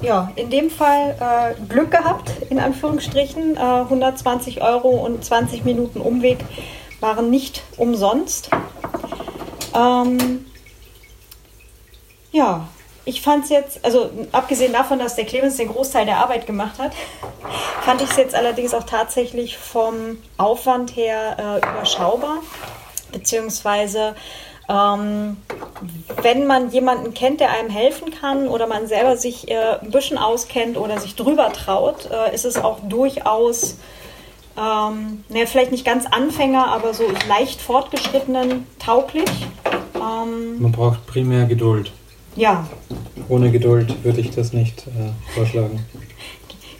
Ja, in dem Fall äh, Glück gehabt, in Anführungsstrichen. Äh, 120 Euro und 20 Minuten Umweg waren nicht umsonst. Ähm, ja, ich fand es jetzt, also abgesehen davon, dass der Clemens den Großteil der Arbeit gemacht hat, fand ich es jetzt allerdings auch tatsächlich vom Aufwand her äh, überschaubar. Beziehungsweise Ähm, wenn man jemanden kennt, der einem helfen kann oder man selber sich äh, ein bisschen auskennt oder sich drüber traut, äh, ist es auch durchaus, ähm, ne, vielleicht nicht ganz Anfänger, aber so leicht fortgeschrittenen tauglich. Ähm, man braucht primär Geduld. Ja. Ohne Geduld würde ich das nicht äh, vorschlagen.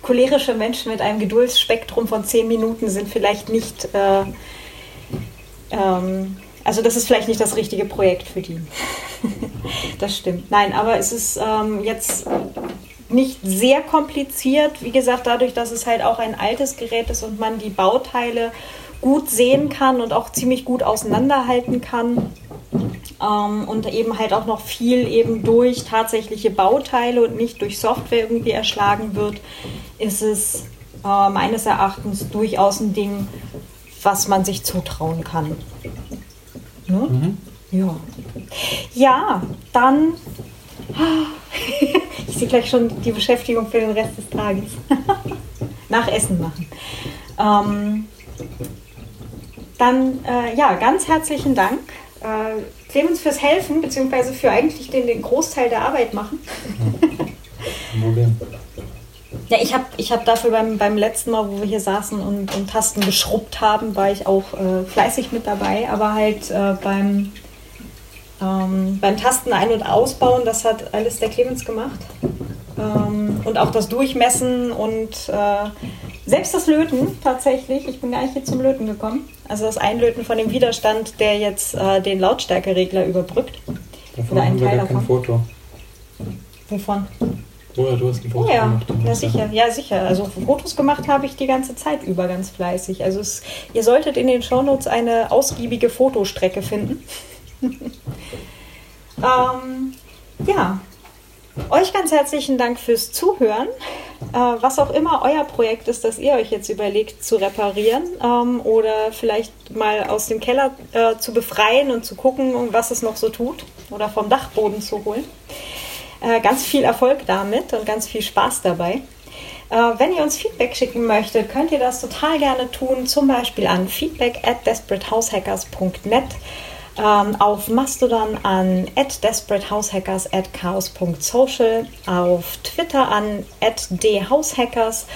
Cholerische Menschen mit einem Geduldsspektrum von zehn Minuten sind vielleicht nicht äh, ähm, also das ist vielleicht nicht das richtige Projekt für die. das stimmt. Nein, aber es ist ähm, jetzt nicht sehr kompliziert. Wie gesagt, dadurch, dass es halt auch ein altes Gerät ist und man die Bauteile gut sehen kann und auch ziemlich gut auseinanderhalten kann. Ähm, und eben halt auch noch viel eben durch tatsächliche Bauteile und nicht durch Software irgendwie erschlagen wird, ist es äh, meines Erachtens durchaus ein Ding, was man sich zutrauen kann. Ne? Mhm. Ja. Ja, dann. ich sehe gleich schon die Beschäftigung für den Rest des Tages. Nach Essen machen. Ähm, dann, äh, ja, ganz herzlichen Dank. Äh, Clemens fürs Helfen, beziehungsweise für eigentlich den, den Großteil der Arbeit machen. Problem. Ja, ich habe ich hab dafür beim, beim letzten Mal, wo wir hier saßen und, und Tasten geschrubbt haben, war ich auch äh, fleißig mit dabei. Aber halt äh, beim, ähm, beim Tasten ein- und ausbauen, das hat alles der Clemens gemacht. Ähm, und auch das Durchmessen und äh, selbst das Löten tatsächlich. Ich bin gar nicht hier zum Löten gekommen. Also das Einlöten von dem Widerstand, der jetzt äh, den Lautstärkeregler überbrückt. Davon Oder wir gar kein Foto. Wovon? Oder du hast ein Foto ja, gemacht. Ja, sicher, ja, sicher. Also Fotos gemacht habe ich die ganze Zeit über ganz fleißig. Also es, ihr solltet in den Shownotes eine ausgiebige Fotostrecke finden. ähm, ja, euch ganz herzlichen Dank fürs Zuhören. Äh, was auch immer euer Projekt ist, das ihr euch jetzt überlegt zu reparieren ähm, oder vielleicht mal aus dem Keller äh, zu befreien und zu gucken, was es noch so tut oder vom Dachboden zu holen. Äh, ganz viel Erfolg damit und ganz viel Spaß dabei. Wenn ihr uns Feedback schicken möchtet, könnt ihr das total gerne tun, zum Beispiel an feedback at desperatehaushackers.net, ähm, auf Mastodon an at desperatehaushackers at chaos.social, auf Twitter an dhousehackers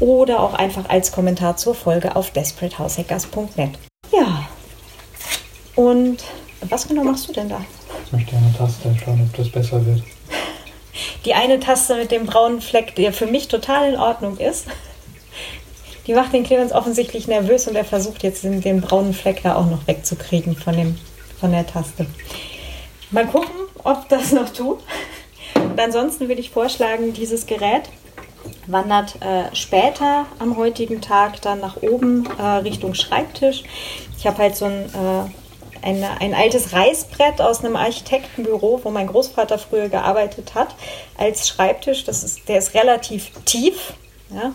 oder auch einfach als Kommentar zur Folge auf desperatehaushackers.net. Ja, und was genau machst du denn da? Ich möchte eine Taste schauen, ob das besser wird die eine Taste mit dem braunen Fleck, der für mich total in Ordnung ist, die macht den Clemens offensichtlich nervös und er versucht jetzt den, den braunen Fleck da auch noch wegzukriegen von, dem, von der Taste. Mal gucken, ob das noch tut. Und ansonsten würde ich vorschlagen, dieses Gerät wandert äh, später am heutigen Tag dann nach oben äh, Richtung Schreibtisch. Ich habe halt so ein äh, ein, ein altes Reißbrett aus einem Architektenbüro, wo mein Großvater früher gearbeitet hat, als Schreibtisch. Das ist, der ist relativ tief. Ja?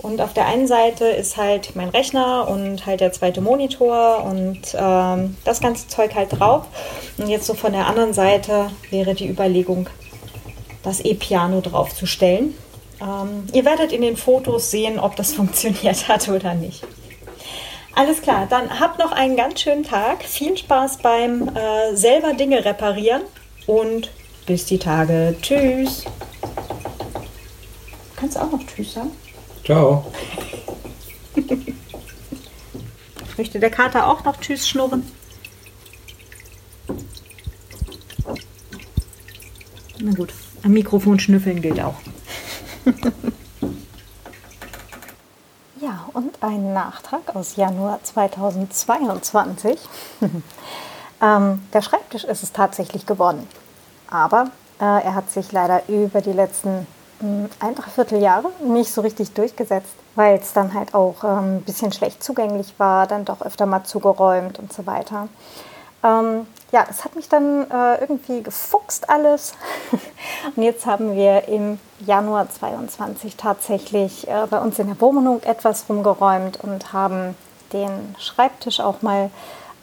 Und auf der einen Seite ist halt mein Rechner und halt der zweite Monitor und ähm, das ganze Zeug halt drauf. Und jetzt so von der anderen Seite wäre die Überlegung, das E-Piano draufzustellen. Ähm, ihr werdet in den Fotos sehen, ob das funktioniert hat oder nicht. Alles klar, dann habt noch einen ganz schönen Tag. Viel Spaß beim äh, selber Dinge reparieren und bis die Tage. Tschüss. Kannst du auch noch Tschüss sagen? Ciao. Möchte der Kater auch noch Tschüss schnurren? Na gut, am Mikrofon schnüffeln gilt auch. und ein Nachtrag aus Januar 2022. ähm, der Schreibtisch ist es tatsächlich geworden. Aber äh, er hat sich leider über die letzten ein, dreiviertel Jahre nicht so richtig durchgesetzt, weil es dann halt auch ähm, ein bisschen schlecht zugänglich war, dann doch öfter mal zugeräumt und so weiter. Ähm, ja, es hat mich dann äh, irgendwie gefuchst alles. und jetzt haben wir im Januar 22 tatsächlich äh, bei uns in der Wohnung etwas rumgeräumt und haben den Schreibtisch auch mal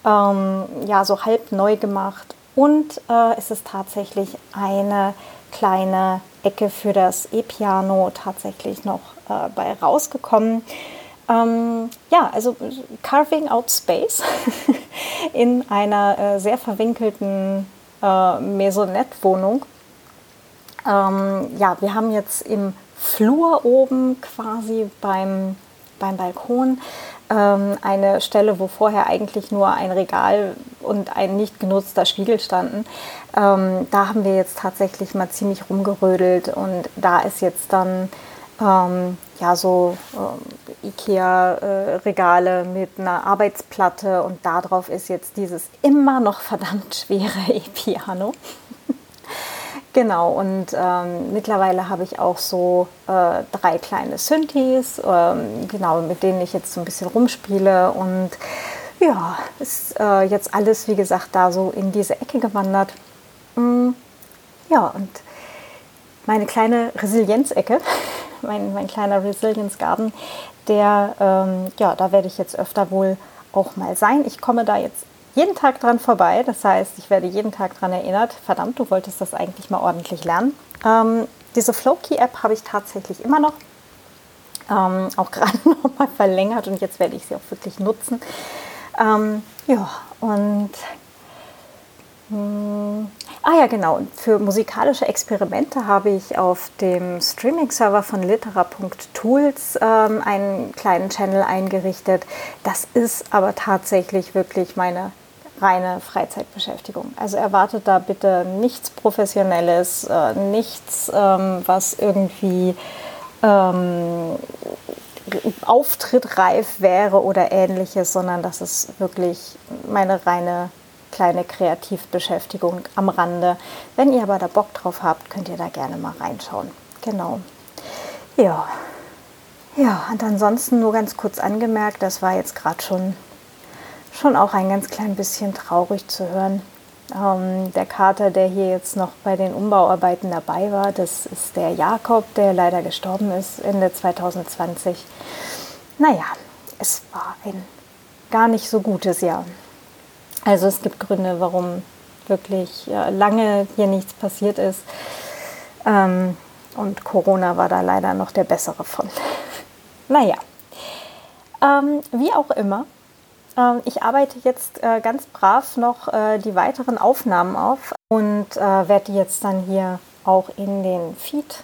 ähm, ja, so halb neu gemacht. Und äh, es ist tatsächlich eine kleine Ecke für das E-Piano tatsächlich noch äh, bei rausgekommen. Ähm, ja, also Carving Out Space in einer äh, sehr verwinkelten äh, Maisonette-Wohnung. Ähm, ja, wir haben jetzt im Flur oben quasi beim, beim Balkon ähm, eine Stelle, wo vorher eigentlich nur ein Regal und ein nicht genutzter Spiegel standen. Ähm, da haben wir jetzt tatsächlich mal ziemlich rumgerödelt und da ist jetzt dann ähm, ja so äh, Ikea-Regale äh, mit einer Arbeitsplatte und darauf ist jetzt dieses immer noch verdammt schwere E-Piano. Genau, und ähm, mittlerweile habe ich auch so äh, drei kleine Synthes, ähm, genau, mit denen ich jetzt so ein bisschen rumspiele. Und ja, ist äh, jetzt alles, wie gesagt, da so in diese Ecke gewandert. Mm, ja, und meine kleine Resilienzecke, mein, mein kleiner Resilience Garden, der, ähm, ja, da werde ich jetzt öfter wohl auch mal sein. Ich komme da jetzt jeden Tag dran vorbei. Das heißt, ich werde jeden Tag daran erinnert, verdammt, du wolltest das eigentlich mal ordentlich lernen. Ähm, diese Flowkey-App habe ich tatsächlich immer noch. Ähm, auch gerade noch mal verlängert und jetzt werde ich sie auch wirklich nutzen. Ähm, ja, und hm, ah ja, genau. Für musikalische Experimente habe ich auf dem Streaming-Server von litera.tools ähm, einen kleinen Channel eingerichtet. Das ist aber tatsächlich wirklich meine reine Freizeitbeschäftigung. Also erwartet da bitte nichts Professionelles, äh, nichts, ähm, was irgendwie ähm, auftrittreif wäre oder ähnliches, sondern das ist wirklich meine reine kleine Kreativbeschäftigung am Rande. Wenn ihr aber da Bock drauf habt, könnt ihr da gerne mal reinschauen. Genau. Ja. Ja, und ansonsten nur ganz kurz angemerkt, das war jetzt gerade schon schon auch ein ganz klein bisschen traurig zu hören. Ähm, der Kater, der hier jetzt noch bei den Umbauarbeiten dabei war, das ist der Jakob, der leider gestorben ist Ende 2020. Naja, es war ein gar nicht so gutes Jahr. Also es gibt Gründe, warum wirklich lange hier nichts passiert ist. Ähm, und Corona war da leider noch der bessere von. naja, ähm, wie auch immer, ich arbeite jetzt äh, ganz brav noch äh, die weiteren Aufnahmen auf und äh, werde die jetzt dann hier auch in den Feed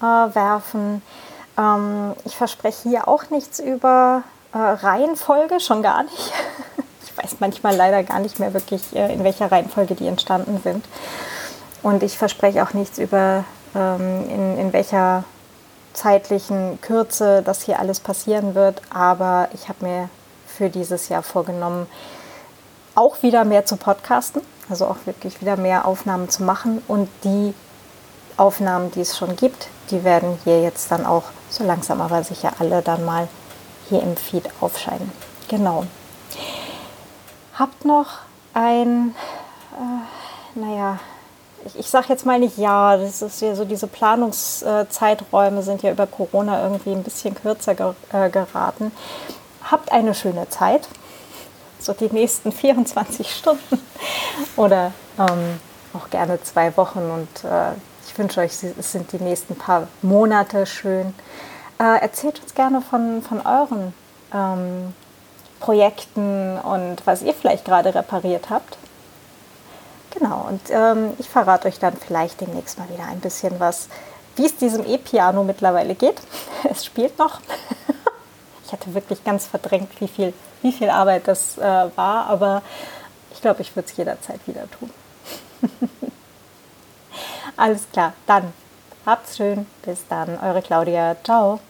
werfen. Ähm, ich verspreche hier auch nichts über Reihenfolge, schon gar nicht. Ich weiß manchmal leider gar nicht mehr wirklich, in welcher Reihenfolge die entstanden sind. Und ich verspreche auch nichts über, ähm, in, in welcher zeitlichen Kürze das hier alles passieren wird. Aber ich habe mir für dieses Jahr vorgenommen, auch wieder mehr zu podcasten, also auch wirklich wieder mehr Aufnahmen zu machen. Und die Aufnahmen, die es schon gibt, die werden hier jetzt dann auch so langsam aber sicher alle dann mal hier im Feed aufscheinen. Genau. Habt noch ein, äh, naja, ich, ich sage jetzt mal nicht ja, das ist ja so, diese Planungszeiträume sind ja über Corona irgendwie ein bisschen kürzer äh, geraten habt eine schöne Zeit, so die nächsten 24 Stunden oder ähm, auch gerne zwei Wochen und äh, ich wünsche euch, es sind die nächsten paar Monate schön. Äh, erzählt uns gerne von, von euren ähm, Projekten und was ihr vielleicht gerade repariert habt. Genau, und ähm, ich verrate euch dann vielleicht demnächst mal wieder ein bisschen was, wie es diesem E-Piano mittlerweile geht. Es spielt noch. Ich hatte wirklich ganz verdrängt, wie viel, wie viel Arbeit das äh, war, aber ich glaube, ich würde es jederzeit wieder tun. Alles klar, dann habt's schön. Bis dann, eure Claudia. Ciao.